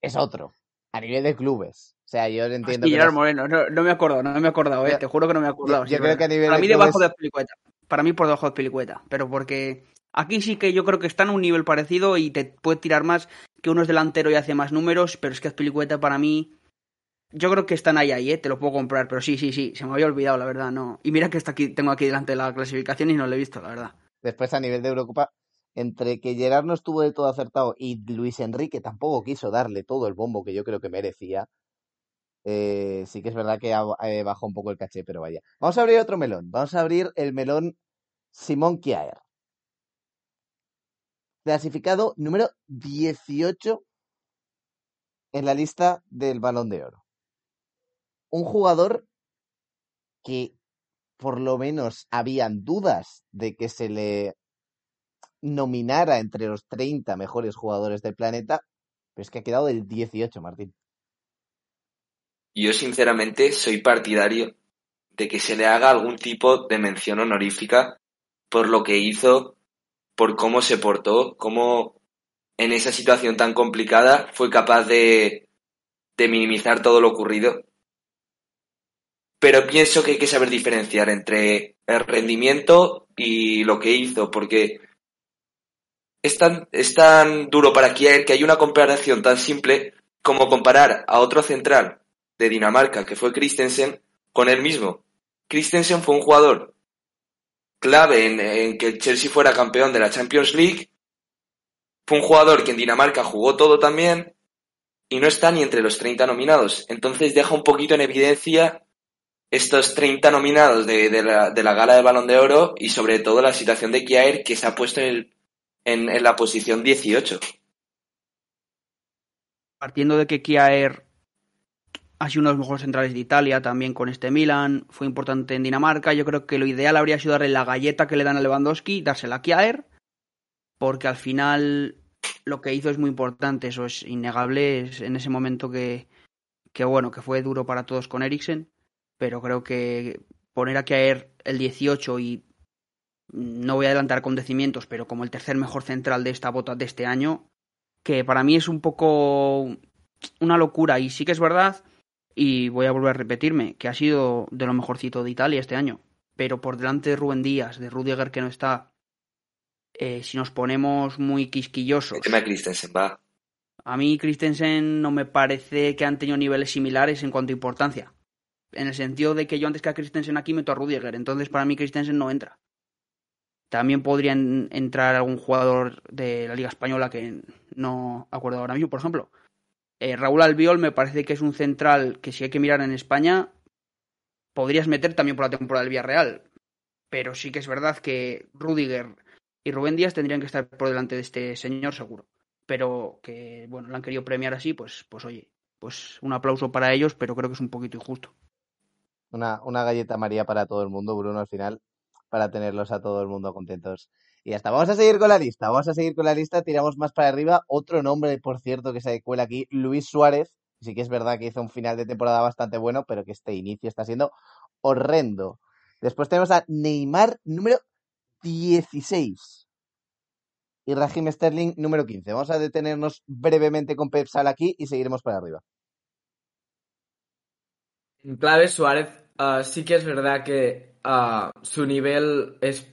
es otro a nivel de clubes. O sea, yo entiendo. que Moreno, no, no, me acuerdo, no me he acordado, eh, te juro que no me he acordado. Yo, creo que a nivel Para mí debajo de Pelicueta. Para mí por debajo de Pelicueta. Pero porque aquí sí que yo creo que están a un nivel parecido y te puede tirar más que uno es delantero y hace más números, pero es que Azpilicueta para mí. Yo creo que están ahí, ahí, ¿eh? te lo puedo comprar, pero sí, sí, sí, se me había olvidado, la verdad, no. Y mira que está aquí, tengo aquí delante la clasificación y no lo he visto, la verdad. Después a nivel de Eurocopa, entre que Gerard no estuvo de todo acertado y Luis Enrique tampoco quiso darle todo el bombo que yo creo que merecía, eh, sí que es verdad que eh, bajó un poco el caché, pero vaya. Vamos a abrir otro melón. Vamos a abrir el melón Simón Kiaer. Clasificado número 18 en la lista del balón de oro. Un jugador que por lo menos habían dudas de que se le nominara entre los 30 mejores jugadores del planeta, pero es que ha quedado del 18, Martín. Yo sinceramente soy partidario de que se le haga algún tipo de mención honorífica por lo que hizo, por cómo se portó, cómo en esa situación tan complicada fue capaz de, de minimizar todo lo ocurrido. Pero pienso que hay que saber diferenciar entre el rendimiento y lo que hizo, porque es tan, es tan duro para Kier que hay una comparación tan simple como comparar a otro central de Dinamarca, que fue Christensen, con él mismo. Christensen fue un jugador clave en, que el Chelsea fuera campeón de la Champions League. Fue un jugador que en Dinamarca jugó todo también y no está ni entre los 30 nominados. Entonces deja un poquito en evidencia estos 30 nominados de, de, la, de la gala de Balón de Oro y sobre todo la situación de Kiaer que se ha puesto en el en, la posición 18. Partiendo de que Kiaer ha sido uno de los mejores centrales de Italia, también con este Milan, fue importante en Dinamarca. Yo creo que lo ideal habría sido darle la galleta que le dan a Lewandowski, dársela a Kjaer, porque al final lo que hizo es muy importante, eso es innegable, es en ese momento que, que bueno, que fue duro para todos con Eriksen, pero creo que poner a Kjaer el 18 y no voy a adelantar acontecimientos, pero como el tercer mejor central de esta bota de este año, que para mí es un poco una locura y sí que es verdad y voy a volver a repetirme que ha sido de lo mejorcito de Italia este año, pero por delante de Rubén Díaz, de Rudiger que no está, eh, si nos ponemos muy quisquillosos. El tema de Christensen va. A mí Christensen no me parece que han tenido niveles similares en cuanto a importancia. En el sentido de que yo antes que a Christensen aquí meto a Rudiger, entonces para mí Christensen no entra. También podrían entrar algún jugador de la Liga Española que no acuerdo ahora mismo, por ejemplo. Eh, Raúl Albiol me parece que es un central que si hay que mirar en España, podrías meter también por la temporada del Villarreal. Pero sí que es verdad que Rudiger y Rubén Díaz tendrían que estar por delante de este señor seguro. Pero que, bueno, lo han querido premiar así, pues, pues oye, pues un aplauso para ellos, pero creo que es un poquito injusto. Una, una galleta María para todo el mundo, Bruno, al final, para tenerlos a todo el mundo contentos. Y ya está, vamos a seguir con la lista, vamos a seguir con la lista, tiramos más para arriba. Otro nombre, por cierto, que se cuela aquí, Luis Suárez. Sí que es verdad que hizo un final de temporada bastante bueno, pero que este inicio está siendo horrendo. Después tenemos a Neymar número 16 y Raheem Sterling número 15. Vamos a detenernos brevemente con Pep Sal aquí y seguiremos para arriba. En clave Suárez, uh, sí que es verdad que uh, su nivel es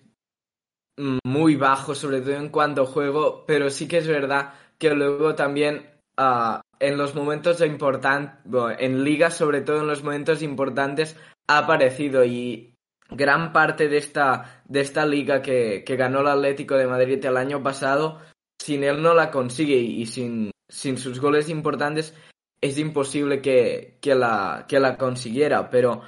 muy bajo, sobre todo en cuanto a juego, pero sí que es verdad que luego también uh, en los momentos importantes, bueno, en ligas, sobre todo en los momentos importantes, ha aparecido y gran parte de esta, de esta liga que, que ganó el Atlético de Madrid el año pasado, sin él no la consigue y sin, sin sus goles importantes es imposible que, que, la, que la consiguiera. Pero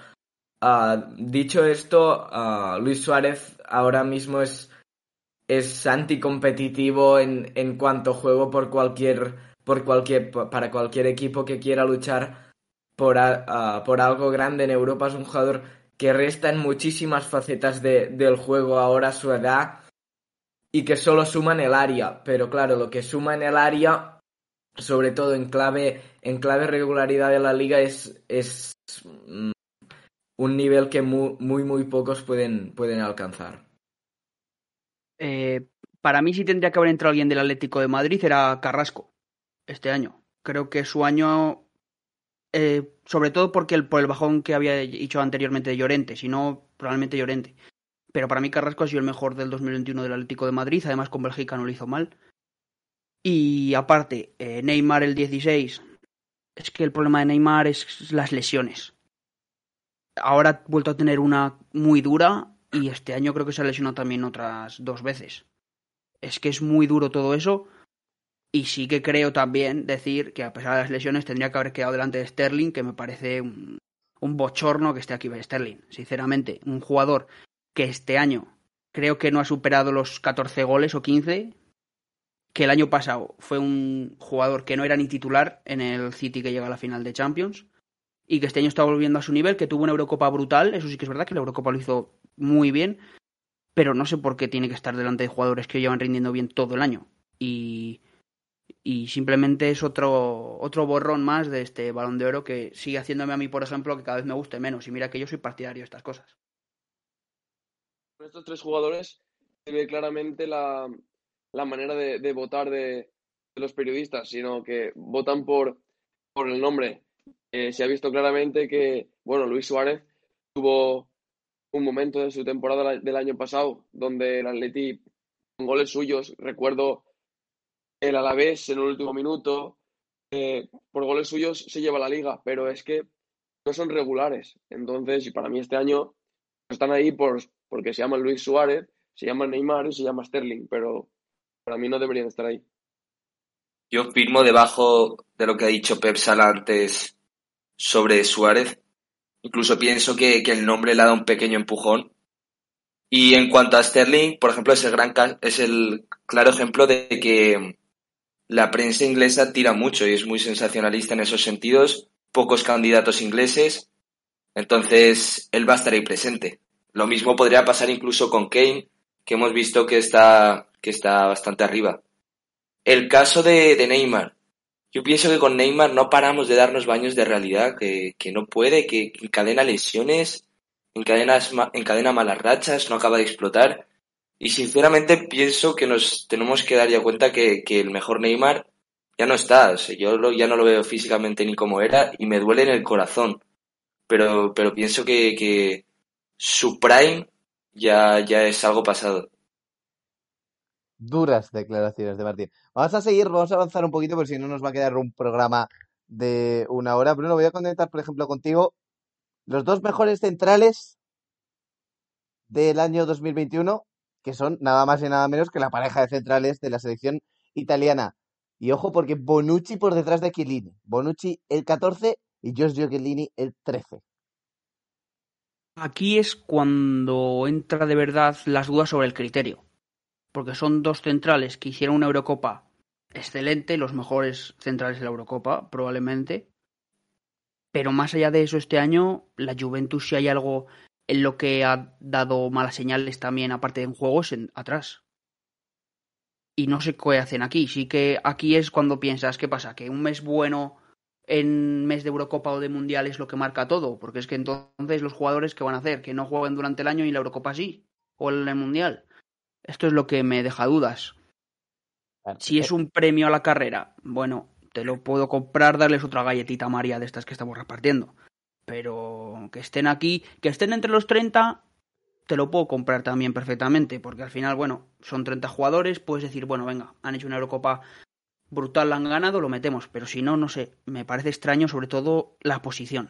uh, dicho esto, uh, Luis Suárez ahora mismo es, es anticompetitivo en, en cuanto a juego por cualquier, por cualquier, para cualquier equipo que quiera luchar por, uh, por algo grande en Europa. Es un jugador que resta en muchísimas facetas de, del juego ahora a su edad y que solo suma en el área. Pero claro, lo que suma en el área, sobre todo en clave, en clave regularidad de la liga, es, un nivel que muy, muy, muy pocos pueden, pueden alcanzar. Eh, para mí, si tendría que haber entrado alguien del Atlético de Madrid, era Carrasco este año. Creo que su año eh, sobre todo porque el, por el bajón que había dicho anteriormente de Llorente, si no, probablemente Llorente. Pero para mí Carrasco ha sido el mejor del 2021 del Atlético de Madrid, además con Bélgica no lo hizo mal. Y aparte, eh, Neymar el 16, es que el problema de Neymar es las lesiones. Ahora ha vuelto a tener una muy dura y este año creo que se ha lesionado también otras dos veces. Es que es muy duro todo eso y sí que creo también decir que a pesar de las lesiones tendría que haber quedado delante de Sterling, que me parece un, bochorno que esté aquí Sterling. Sinceramente, un jugador que este año creo que no ha superado los 14 goles o 15, que el año pasado fue un jugador que no era ni titular en el City que llega a la final de Champions, y que este año está volviendo a su nivel, que tuvo una Eurocopa brutal, eso sí que es verdad que la Eurocopa lo hizo muy bien, pero no sé por qué tiene que estar delante de jugadores que llevan rindiendo bien todo el año. Y y simplemente es otro, otro borrón más de este balón de oro que sigue haciéndome a mí, por ejemplo, que cada vez me guste menos. Y mira que yo soy partidario de estas cosas. Con estos tres jugadores se ve claramente la, la manera de, votar de, de, los periodistas, sino que votan por, por el nombre. Eh, se ha visto claramente que, bueno, Luis Suárez tuvo un momento de su temporada del año pasado donde el Atleti con goles suyos, recuerdo el Alavés en el último minuto, eh, por goles suyos se lleva la liga, pero es que no son regulares. Entonces, y para mí este año están ahí por, porque se llaman Luis Suárez, se llama Neymar y se llama Sterling, pero para mí no deberían estar ahí. Yo firmo debajo de lo que ha dicho Pep Sala antes sobre Suárez. Incluso pienso que, que, el nombre le ha dado un pequeño empujón. Y en cuanto a Sterling, por ejemplo, es el, gran, es el claro ejemplo de que la prensa inglesa tira mucho y es muy sensacionalista en esos sentidos pocos candidatos ingleses, entonces él va a estar ahí presente. Lo mismo podría pasar incluso con Kane, que hemos visto que está, que está bastante arriba. El caso de, de Neymar. Yo pienso que con Neymar no paramos de darnos baños de realidad, que, que no puede, que encadena lesiones, encadena, encadena malas rachas, no acaba de explotar. Y sinceramente pienso que nos tenemos que dar ya cuenta que, que el mejor Neymar ya no está. O sea, yo ya no lo veo físicamente ni como era y me duele en el corazón. Pero, pero pienso que, que su prime ya, ya es algo pasado. Duras declaraciones de Martín. Vamos a seguir, vamos a avanzar un poquito, porque si no nos va a quedar un programa de una hora. Bruno, voy a conectar, por ejemplo, contigo los dos mejores centrales del año 2021, que son nada más y nada menos que la pareja de centrales de la selección italiana. Y ojo, porque Bonucci por detrás de Chiellini. Bonucci el 14 y Giorgio Chiellini el 13. Aquí es cuando entra de verdad las dudas sobre el criterio. Porque son dos centrales que hicieron una Eurocopa excelente, los mejores centrales de la Eurocopa, probablemente. Pero más allá de eso, este año, la Juventus, si hay algo en lo que ha dado malas señales también, aparte de en juegos, en, atrás y no sé qué hacen aquí. Sí que aquí es cuando piensas, ¿qué pasa? Que un mes bueno en mes de Eurocopa o de Mundial es lo que marca todo, porque es que entonces los jugadores que van a hacer, que no jueguen durante el año y la Eurocopa sí, o el Mundial. Esto es lo que me deja dudas. Si es un premio a la carrera, bueno, te lo puedo comprar, darles otra galletita María de estas que estamos repartiendo. Pero que estén aquí, que estén entre los 30, te lo puedo comprar también perfectamente, porque al final, bueno, son 30 jugadores, puedes decir, bueno, venga, han hecho una Eurocopa brutal, la han ganado, lo metemos, pero si no, no sé, me parece extraño sobre todo la posición.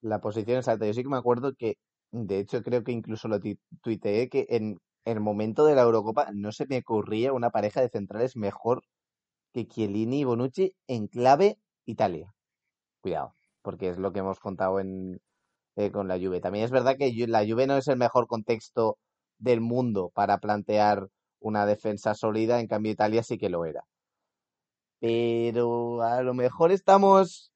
La posición exacta, yo sí que me acuerdo que, de hecho creo que incluso lo tuiteé, que en el momento de la Eurocopa no se me ocurría una pareja de centrales mejor que Chiellini y Bonucci en clave Italia. Cuidado, porque es lo que hemos contado en, eh, con la Juve. También es verdad que la Juve no es el mejor contexto del mundo para plantear una defensa sólida, en cambio Italia sí que lo era. Pero a lo mejor estamos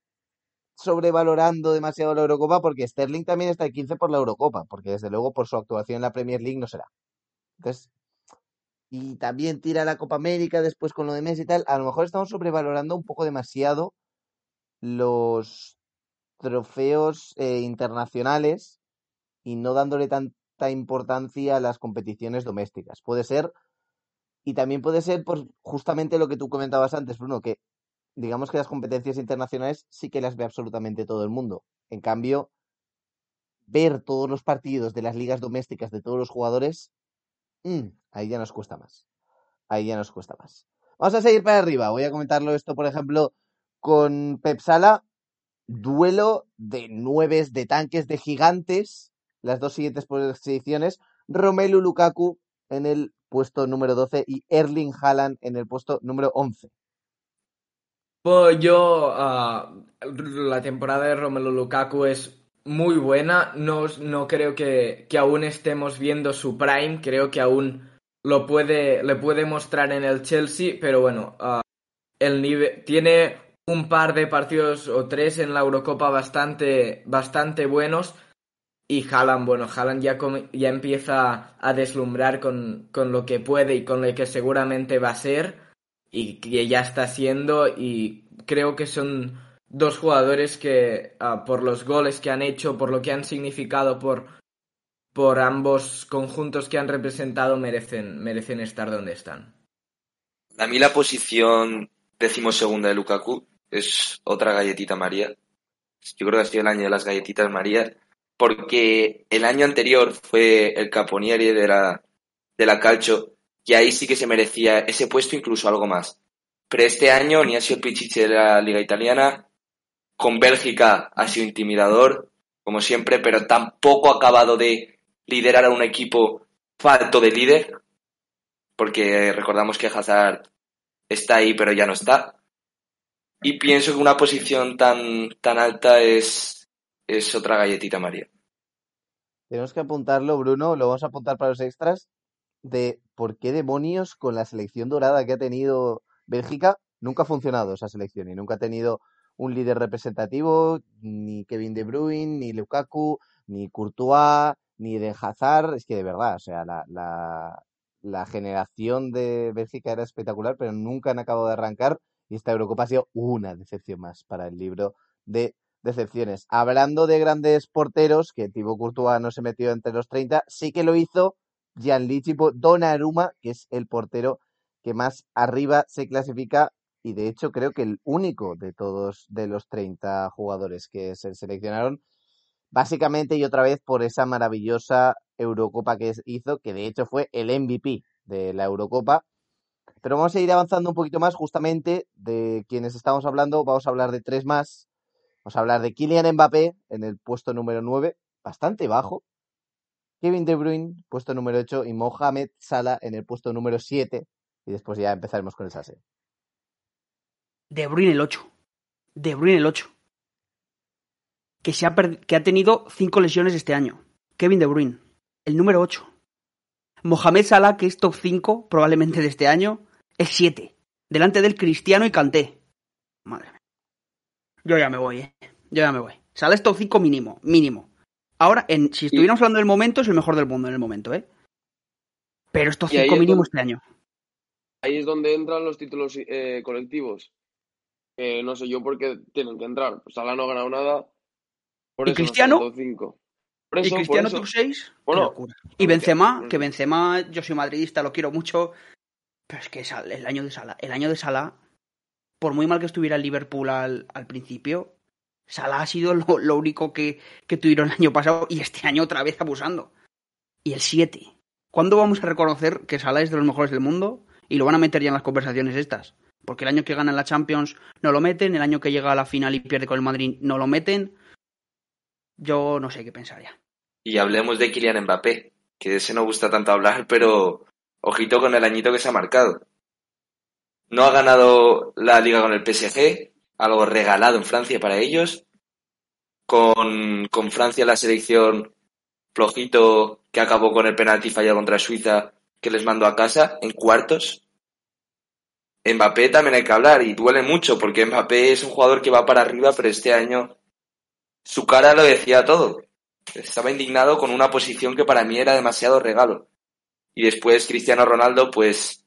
sobrevalorando demasiado la Eurocopa porque Sterling también está de 15 por la Eurocopa, porque desde luego por su actuación en la Premier League no será. Entonces, y también tira la Copa América después con lo de Messi y tal, a lo mejor estamos sobrevalorando un poco demasiado los trofeos eh, internacionales y no dándole tanta importancia a las competiciones domésticas. Puede ser, y también puede ser por justamente lo que tú comentabas antes, Bruno, que digamos que las competencias internacionales sí que las ve absolutamente todo el mundo. En cambio, ver todos los partidos de las ligas domésticas de todos los jugadores, mm, ahí ya nos cuesta más. Ahí ya nos cuesta más. Vamos a seguir para arriba. Voy a comentarlo esto, por ejemplo, con Pep Sala duelo de nueves de tanques de gigantes, las dos siguientes posiciones, Romelu Lukaku en el puesto número 12 y Erling Haaland en el puesto número 11. Pues yo, uh, la temporada de Romelu Lukaku es muy buena, no, no creo que, que, aún estemos viendo su prime, creo que aún lo puede, le puede mostrar en el Chelsea, pero bueno, uh, el tiene un par de partidos o tres en la Eurocopa bastante, bastante buenos. Y Haaland, bueno, Haaland ya, ya empieza a deslumbrar con, con, lo que puede y con lo que seguramente va a ser y que ya está haciendo y creo que son dos jugadores que uh, por los goles que han hecho, por lo que han significado por, por ambos conjuntos que han representado merecen, merecen estar donde están. A mí la posición decimosegunda de Lukaku es otra galletita María. Yo creo que ha sido el año de las galletitas María, porque el año anterior fue el Caponieri de la, de la Calcio, y ahí sí que se merecía ese puesto, incluso algo más. Pero este año ni ha sido el Pichichi de la Liga Italiana, con Bélgica ha sido intimidador, como siempre, pero tampoco ha acabado de liderar a un equipo falto de líder, porque recordamos que Hazard está ahí, pero ya no está. Y pienso que una posición tan, tan alta es, es otra galletita María. Tenemos que apuntarlo, Bruno, lo vamos a apuntar para los extras, de por qué demonios con la selección dorada que ha tenido Bélgica nunca ha funcionado esa selección y nunca ha tenido un líder representativo, ni Kevin De Bruyne, ni Lukaku, ni Courtois, ni de Hazard, es que de verdad, o sea, la, la, la generación de Bélgica era espectacular, pero nunca han acabado de arrancar y esta Eurocopa ha sido una decepción más para el libro de decepciones. Hablando de grandes porteros, que Thibaut Courtois no se metió entre los 30, sí que lo hizo Gianluigi Donnarumma, que es el portero que más arriba se clasifica y de hecho creo que el único de todos de los 30 jugadores que se seleccionaron, básicamente y otra vez por esa maravillosa Eurocopa que hizo, que de hecho fue el MVP de la Eurocopa. Pero vamos a ir avanzando un poquito más justamente de quienes estamos hablando, vamos a hablar de tres más. Vamos a hablar de Kylian Mbappé en el puesto número 9, bastante bajo. Kevin De Bruyne, puesto número 8, y Mohamed Salah en el puesto número 7. Y después ya empezaremos con el SASE. De Bruyne el 8. De Bruyne el 8. Que, se ha que ha tenido 5 lesiones este año. Kevin De Bruyne, el número 8. Mohamed Salah, que es top 5 probablemente de este año, es 7. Delante del Cristiano y Canté. Madre mía. Yo ya me voy, eh. Yo ya me voy. Salah es top 5 mínimo, mínimo. Ahora, en, si estuviéramos hablando del momento, es el mejor del mundo en el momento, ¿eh? Pero es top 5 mínimo este año. Ahí es donde entran los títulos eh, colectivos. Eh, no sé yo por qué tienen que entrar. Salah no ha ganado nada. Por ¿Y Cristiano? ¿Y Cristiano top 6? Bueno, y Benzema, que Benzema, yo soy madridista, lo quiero mucho. Pero es que el año de Salah, el año de Salah, por muy mal que estuviera el Liverpool al, al principio, Salah ha sido lo, único que, tuvieron el año pasado y este año otra vez abusando. Y el 7. ¿Cuándo vamos a reconocer que Salah es de los mejores del mundo? Y lo van a meter ya en las conversaciones estas. Porque el año que gana la Champions no lo meten, el año que llega a la final y pierde con el Madrid no lo meten. Yo no sé qué pensar ya. Y hablemos de Kylian Mbappé, que de ese no gusta tanto hablar, pero ojito con el añito que se ha marcado. No ha ganado la liga con el PSG, algo regalado en Francia para ellos. Con, con Francia la selección flojito que acabó con el penalti fallado contra Suiza que les mandó a casa en cuartos. Mbappé también hay que hablar y duele mucho porque Mbappé es un jugador que va para arriba, pero este año su cara lo decía todo. Estaba indignado con una posición que para mí era demasiado regalo. Y después Cristiano Ronaldo, pues,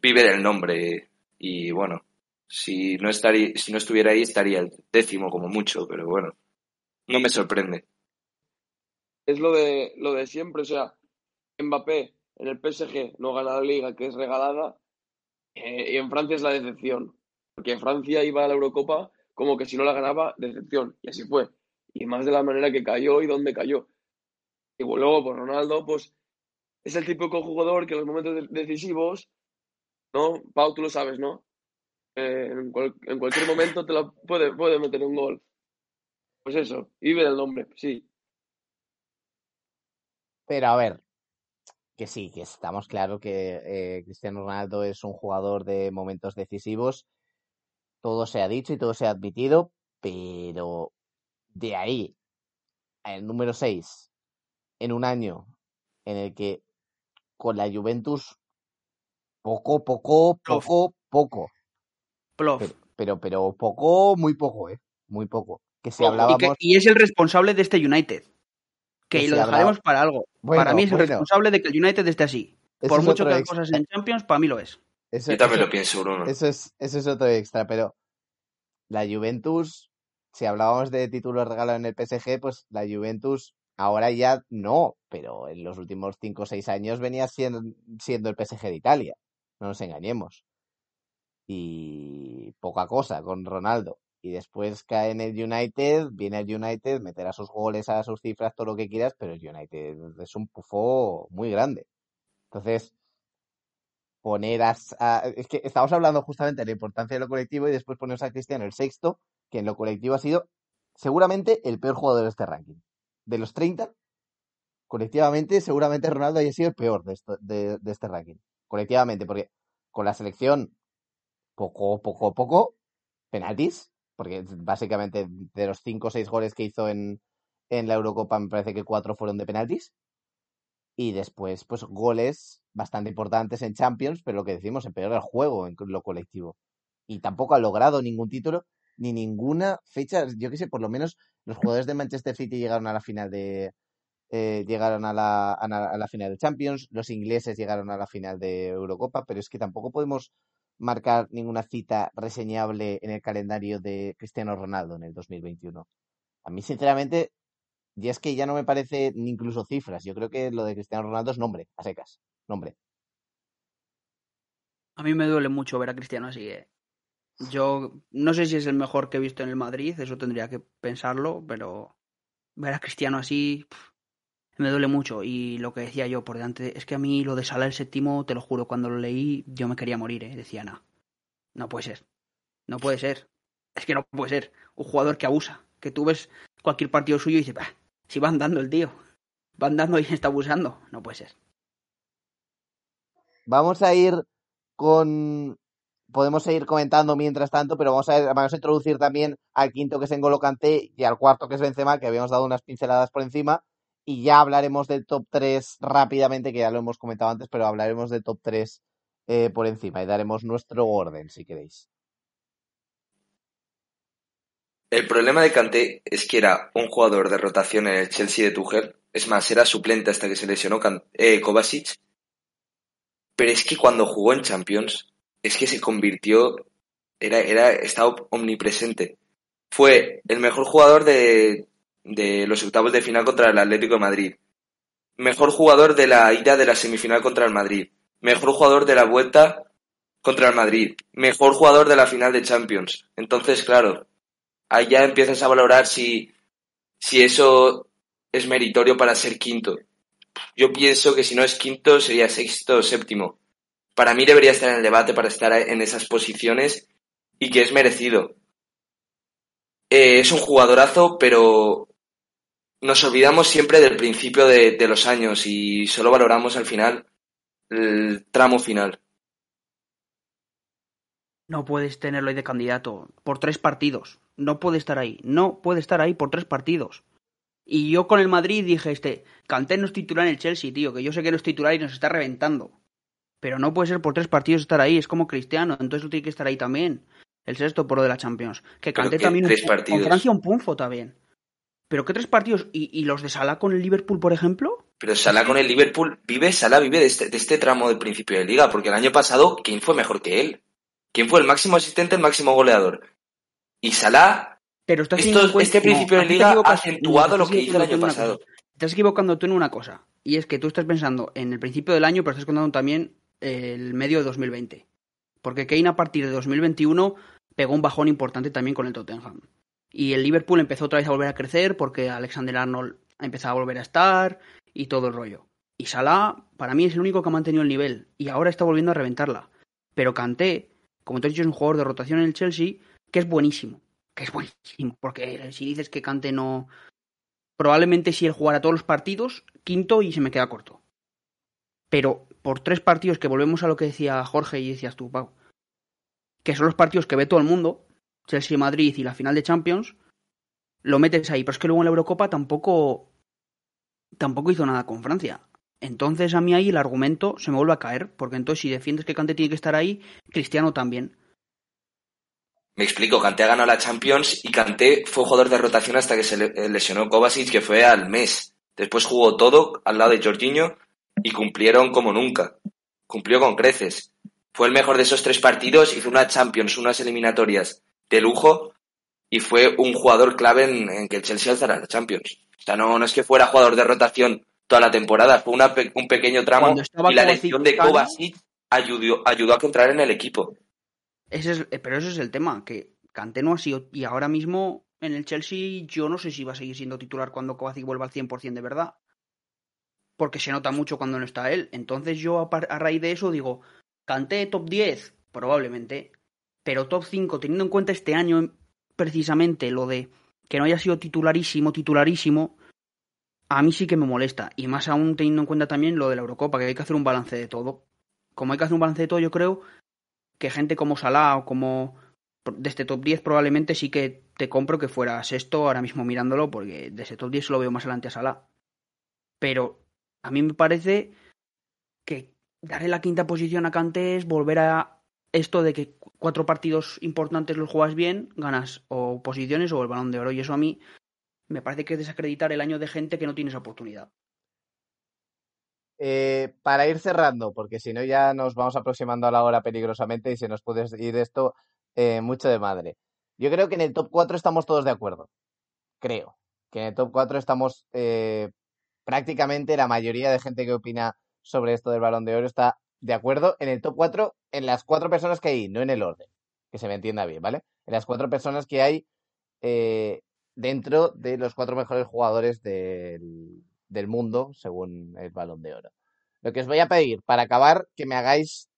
vive del nombre. Y bueno, si no, estaría, si no estuviera ahí, estaría el décimo como mucho, pero bueno, no me sorprende. Es lo de, lo de siempre, o sea, Mbappé en el PSG no gana la liga, que es regalada, eh, y en Francia es la decepción. Porque en Francia iba a la Eurocopa como que si no la ganaba, decepción. Y así fue. Y más de la manera que cayó y dónde cayó. Y luego, pues Ronaldo, pues es el típico jugador que en los momentos decisivos, ¿no? Pau, tú lo sabes, ¿no? Eh, en, cualquier momento te la puede, puede meter un gol. Pues eso, y vive el nombre, sí. Pero a ver, que sí, que estamos claros que eh, Cristiano Ronaldo es un jugador de momentos decisivos. Todo se ha dicho y todo se ha admitido, pero de ahí el número 6 en un año en el que con la Juventus poco, poco, poco, poco. Pero, pero, poco, muy poco, ¿eh? Muy poco. Que si hablábamos... y, es el responsable de este United. Que, lo dejaremos para algo. para mí es el responsable de que el United esté así. Por mucho que cosas en Champions, para mí lo es. Yo también lo pienso, Bruno. Eso es, eso es otro extra, pero la Juventus si hablábamos de títulos regalados en el PSG, pues la Juventus ahora ya no, pero en los últimos 5 o 6 años venía siendo, siendo el PSG de Italia, no nos engañemos. Y poca cosa con Ronaldo. Y después cae en el United, viene el United, meterá sus goles, a sus cifras, todo lo que quieras, pero el United es un pufo muy grande. Entonces, poner a, Es que estamos hablando justamente de la importancia de lo colectivo y después ponemos a Cristiano el sexto, que en lo colectivo ha sido seguramente el peor jugador de este ranking. De los 30, colectivamente, seguramente Ronaldo haya sido el peor de, este ranking. Colectivamente, porque con la selección, poco, poco, poco, penaltis, porque básicamente de los 5 o 6 goles que hizo en, en la Eurocopa, me parece que 4 fueron de penaltis. Y después, pues goles bastante importantes en Champions, pero lo que decimos, empeora el juego en lo colectivo. Y tampoco ha logrado ningún título ni ninguna fecha. Yo qué sé, por lo menos los jugadores de Manchester City llegaron a la final de. eh, llegaron a la, a la- a la final de Champions, los ingleses llegaron a la final de Eurocopa, pero es que tampoco podemos marcar ninguna cita reseñable en el calendario de Cristiano Ronaldo en el 2021. A mí, sinceramente, y es que ya no me parece ni incluso cifras. Yo creo que lo de Cristiano Ronaldo es nombre, a secas. Nombre. A mí me duele mucho ver a Cristiano así. eh. Yo no sé si es el mejor que he visto en el Madrid, eso tendría que pensarlo, pero ver a Cristiano así me duele mucho. Y lo que decía yo por delante, es que a mí lo de Salah el séptimo, te lo juro, cuando lo leí yo me quería morir, ¿eh? decía, no, no puede ser, no puede ser, es que no puede ser. Un jugador que abusa, que tú ves cualquier partido suyo y dices, "Bah, si va andando el tío, va andando y está abusando, no puede ser. Vamos a ir con. Podemos seguir comentando mientras tanto, pero vamos a, vamos a introducir también al quinto que es N'Golo Kanté y al cuarto que es Benzema, que habíamos dado unas pinceladas por encima. Y ya hablaremos del top 3 rápidamente, que ya lo hemos comentado antes, pero hablaremos del top 3 eh, por encima y daremos nuestro orden, si queréis. El problema de Kanté es que era un jugador de rotación en el Chelsea de Tuchel. Es más, era suplente hasta que se lesionó eh, Kovacic. Pero es que cuando jugó en Champions, es que se convirtió, era, era, estaba omnipresente. Fue el mejor jugador de, de los octavos de final contra el Atlético de Madrid. Mejor jugador de la ida de la semifinal contra el Madrid. Mejor jugador de la vuelta contra el Madrid. Mejor jugador de la final de Champions. Entonces, claro, ahí ya empiezas a valorar si, si eso es meritorio para ser quinto. Yo pienso que si no es quinto sería sexto o séptimo. Para mí debería estar en el debate para estar en esas posiciones y que es merecido. Eh, es un jugadorazo, pero nos olvidamos siempre del principio de, de los años y solo valoramos al final el tramo final. No puedes tenerlo ahí de candidato por tres partidos. No puede estar ahí. No puede estar ahí por tres partidos. Y yo con el Madrid dije, este, Kanté no es titular en el Chelsea, tío, que yo sé que no es titular y nos está reventando. Pero no puede ser por tres partidos estar ahí, es como Cristiano, entonces lo tiene que estar ahí también. El sexto por lo de la Champions. Que que también tres con partidos. Francia un punfo también. Pero qué tres partidos y, y los de Salah con el Liverpool, por ejemplo, Pero Salah con el Liverpool vive, Salah vive de este, de este tramo del principio de liga, porque el año pasado, ¿quién fue mejor que él? ¿Quién fue el máximo asistente, el máximo goleador? Y Salah, pero estás esto- cuenta- este principio no, de liga ha acentuado no, lo que hizo el año pasado. estás equivocando tú en una cosa, y es que tú estás pensando en el principio del año, pero estás contando también el medio de 2020. Porque Kane a partir de 2021 pegó un bajón importante también con el Tottenham. Y el Liverpool empezó otra vez a volver a crecer porque Alexander Arnold empezó a volver a estar y todo el rollo. Y Salah, para mí, es el único que ha mantenido el nivel y ahora está volviendo a reventarla. Pero Kanté, como te he dicho, es un jugador de rotación en el Chelsea que es buenísimo. Que es buenísimo. Porque si dices que Kanté no. Probablemente si él jugara todos los partidos, quinto y se me queda corto. Pero por tres partidos que volvemos a lo que decía Jorge y decías tú, Pau, que son los partidos que ve todo el mundo, Chelsea Madrid y la final de Champions, lo metes ahí. Pero es que luego en la Eurocopa tampoco. tampoco hizo nada con Francia. Entonces a mí ahí el argumento se me vuelve a caer, porque entonces si defiendes que Kanté tiene que estar ahí, Cristiano también. Me explico, Kanté ha ganado la Champions y Kanté fue jugador de rotación hasta que se eh, lesionó Kovacic, que fue al mes. Después jugó todo al lado de Jorginho y cumplieron como nunca. Cumplió con creces. Fue el mejor de esos tres partidos, hizo una Champions, unas eliminatorias de lujo y fue un jugador clave en, en que el Chelsea alzara la Champions. O sea, no, no es que fuera jugador de rotación toda la temporada, fue una un pequeño tramo y la lesión de Kovacic ayudó, ayudó a que entrara en el equipo. Ese es, eh, pero ese es el tema, que Kanté no ha sido, y ahora mismo en el Chelsea yo no sé si va a seguir siendo titular cuando Kovacic vuelva al 100% de verdad. Porque se nota mucho cuando no está él. Entonces yo a, a raíz de eso digo, Kanté top 10, probablemente, pero top 5, teniendo en cuenta este año precisamente lo de que no haya sido titularísimo, titularísimo, a mí sí que me molesta. Y más aún teniendo en cuenta también lo de la Eurocopa, que hay que hacer un balance de todo. Como hay que hacer un balance de todo, yo creo que gente como Salah o como de este top 10 probablemente sí que te compro que fuera sexto ahora mismo mirándolo, porque de ese top 10 lo veo más adelante a Salah. Pero a mí me parece que darle la quinta posición a Kanté es volver a esto de que cuatro partidos importantes los juegas bien, ganas o posiciones o el balón de oro. Y eso a mí me parece que es desacreditar el año de gente que no tiene esa oportunidad. Eh, para ir cerrando, porque si no ya nos vamos aproximando a la hora peligrosamente y se nos puede ir esto eh, mucho de madre. Yo creo que en el top 4 estamos todos de acuerdo. Creo que en el top 4 estamos eh, prácticamente la mayoría de gente que opina sobre esto del balón de oro está de acuerdo en el top 4 en las cuatro personas que hay, no en el orden, que se me entienda bien, ¿vale? En las cuatro personas que hay dentro de los cuatro mejores jugadores del, del mundo, según el balón de oro. Lo que os voy a pedir para acabar, que me hagáis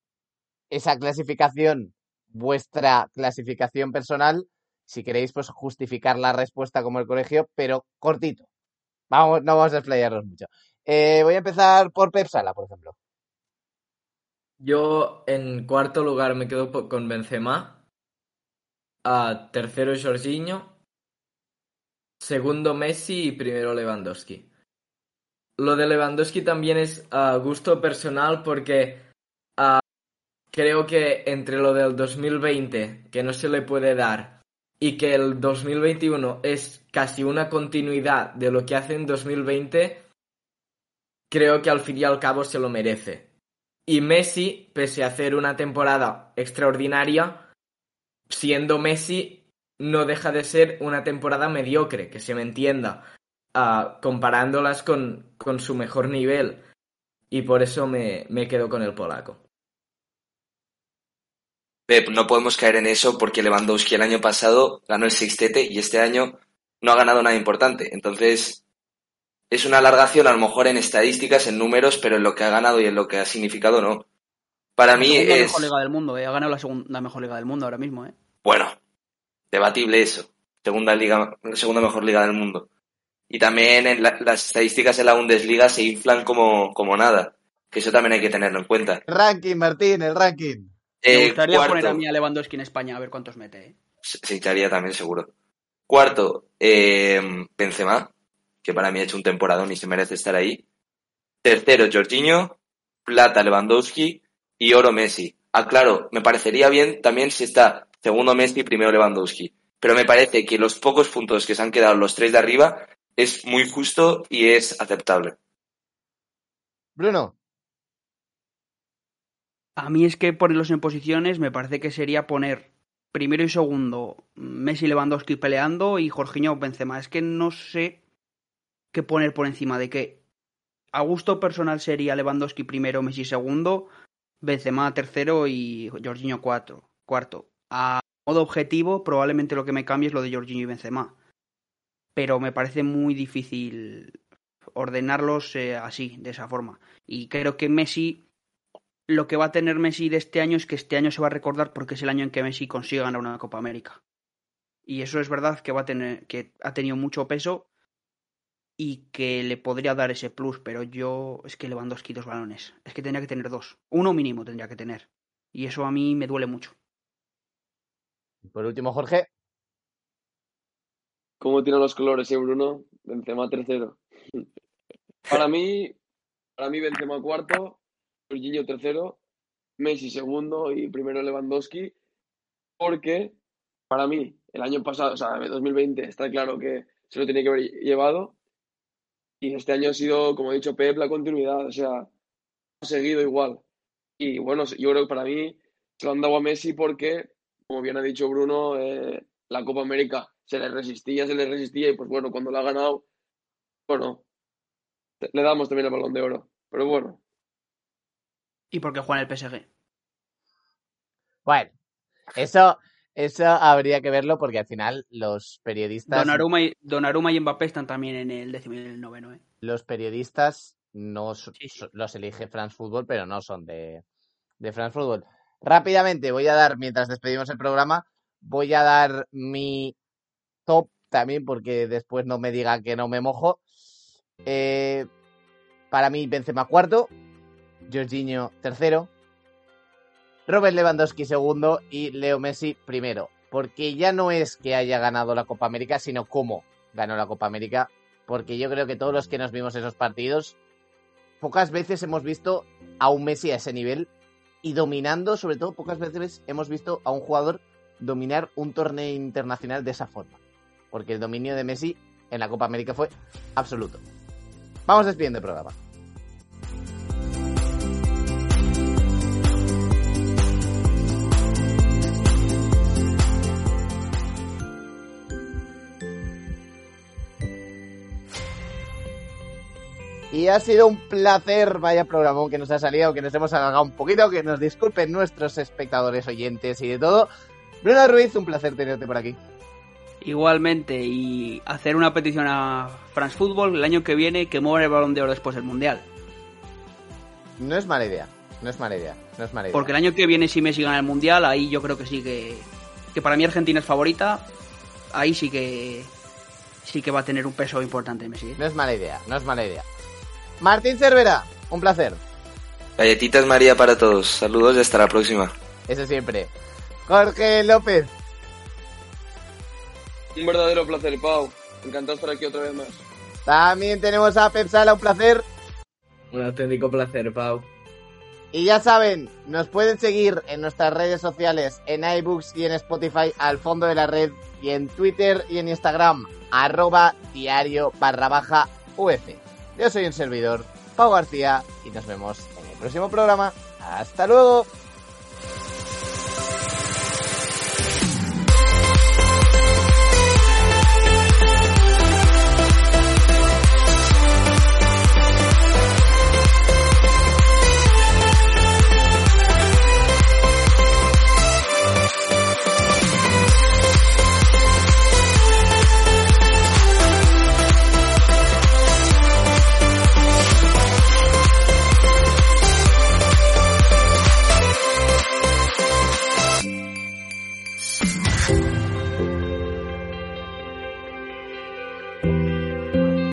esa clasificación, vuestra clasificación personal, si queréis, pues justificar la respuesta como el colegio, pero cortito. Vamos, no vamos a desplayarnos mucho. Eh, voy a empezar por Pep Sala, por ejemplo. Yo en cuarto lugar me quedo con Benzema. A tercero Jorginho. Segundo Messi y primero Lewandowski lo de Lewandowski también es a gusto personal porque creo que entre lo del 2020, que no se le puede dar, y que el 2021 es casi una continuidad de lo que hace en 2020, creo que al fin y al cabo se lo merece. Y Messi, pese a hacer una temporada extraordinaria, siendo Messi, no deja de ser una temporada mediocre, que se me entienda comparándolas con, con, su mejor nivel. Y por eso me, me quedo con el polaco. No podemos caer en eso porque Lewandowski el año pasado ganó el sextete y este año no ha ganado nada importante. Entonces, es una alargación a lo mejor en estadísticas, en números, pero en lo que ha ganado y en lo que ha significado no. Para mí es... La mejor liga del mundo, eh. ha ganado la segunda mejor liga del mundo ahora mismo. Eh. Bueno, debatible eso. Segunda, liga, segunda mejor liga del mundo. Y también en las estadísticas en la Bundesliga se inflan como, como nada. Que eso también hay que tenerlo en cuenta. Ranking, Martín, el ranking. Me eh, gustaría poner a mí a Lewandowski en España a ver cuántos mete. ¿eh? Se echaría también, seguro. Cuarto, eh, Benzema, que para mí ha hecho un temporadón y se merece estar ahí. Tercero, Jorginho. Plata, Lewandowski. Y oro, Messi. Ah, claro, me parecería bien también si está segundo Messi y primero Lewandowski. Pero me parece que los pocos puntos que se han quedado los tres de arriba es muy justo y es aceptable. Bruno. A mí es que ponerlos en posiciones me parece que sería poner primero y segundo Messi Lewandowski peleando y Jorginho Benzema. Es que no sé qué poner por encima de qué. A gusto personal sería Lewandowski primero, Messi segundo, Benzema tercero y Jorginho cuatro, cuarto. A modo objetivo, probablemente lo que me cambie es lo de Jorginho y Benzema pero me parece muy difícil ordenarlos eh, así, de esa forma. Y creo que Messi, lo que va a tener Messi de este año es que este año se va a recordar porque es el año en que Messi consigue ganar una Copa América. Y eso es verdad que va a tener, que ha tenido mucho peso y que le podría dar ese plus, pero yo es que le van dos quitos balones. Es que tendría que tener dos. Uno mínimo tendría que tener. Y eso a mí me duele mucho. Por último, Jorge. ¿Cómo tiran los colores, eh, Bruno? Benzema tercero. para mí, para mí Benzema cuarto, Jorginho tercero, Messi segundo y primero Lewandowski, porque para mí el año pasado, o sea, 2020, está claro que se lo tenía que haber llevado y este año ha sido, como ha dicho Pep, la continuidad, o sea, ha seguido igual. Y bueno, yo creo que para mí se lo han dado a Messi porque, como bien ha dicho Bruno, eh, la Copa América se le resistía, se le resistía y pues bueno, cuando lo ha ganado, bueno, le damos también el balón de oro. Pero bueno. ¿Y por qué juega en el PSG? Bueno, eso, eso habría que verlo porque al final los periodistas. Donnarumma y, Donnarumma y Mbappé están también en el décimo y el noveno. ¿eh? Los periodistas no los elige France Football, pero no son de, de France Football. Rápidamente voy a dar, mientras despedimos el programa, voy a dar mi top también, porque después no me diga que no me mojo. Eh, para mí, Benzema cuarto, Jorginho tercero, Robert Lewandowski segundo y Leo Messi primero. Porque ya no es que haya ganado la Copa América, sino cómo ganó la Copa América. Porque yo creo que todos los que nos vimos esos partidos, pocas veces hemos visto a un Messi a ese nivel y dominando, sobre todo pocas veces hemos visto a un jugador dominar un torneo internacional de esa forma. Porque el dominio de Messi en la Copa América fue absoluto. Vamos despidiendo el programa. Y ha sido un placer, vaya programón que nos ha salido, que nos hemos alargado un poquito, que nos disculpen nuestros espectadores, oyentes y de todo. Bruno Ruiz, un placer tenerte por aquí. Igualmente, y hacer una petición a France Football el año que viene que mueva el balón de oro después del Mundial. No es mala idea, no es mala idea, no es mala idea. Porque el año que viene si Messi gana el Mundial, ahí yo creo que sí que... Que para mí Argentina es favorita, ahí sí que... Sí que va a tener un peso importante Messi. ¿eh? No es mala idea, no es mala idea. Martín Cervera, un placer. Galletitas María para todos. Saludos y hasta la próxima. Eso siempre. Jorge López. Un verdadero placer, Pau. Encantado de estar aquí otra vez más. También tenemos a Pep Sala, un placer. Un auténtico placer, Pau. Y ya saben, nos pueden seguir en nuestras redes sociales, en iBooks y en Spotify, al fondo de la red, y en Twitter y en Instagram, arroba diario barra baja UF. Yo soy un servidor, Pau García, y nos vemos en el próximo programa. ¡Hasta luego!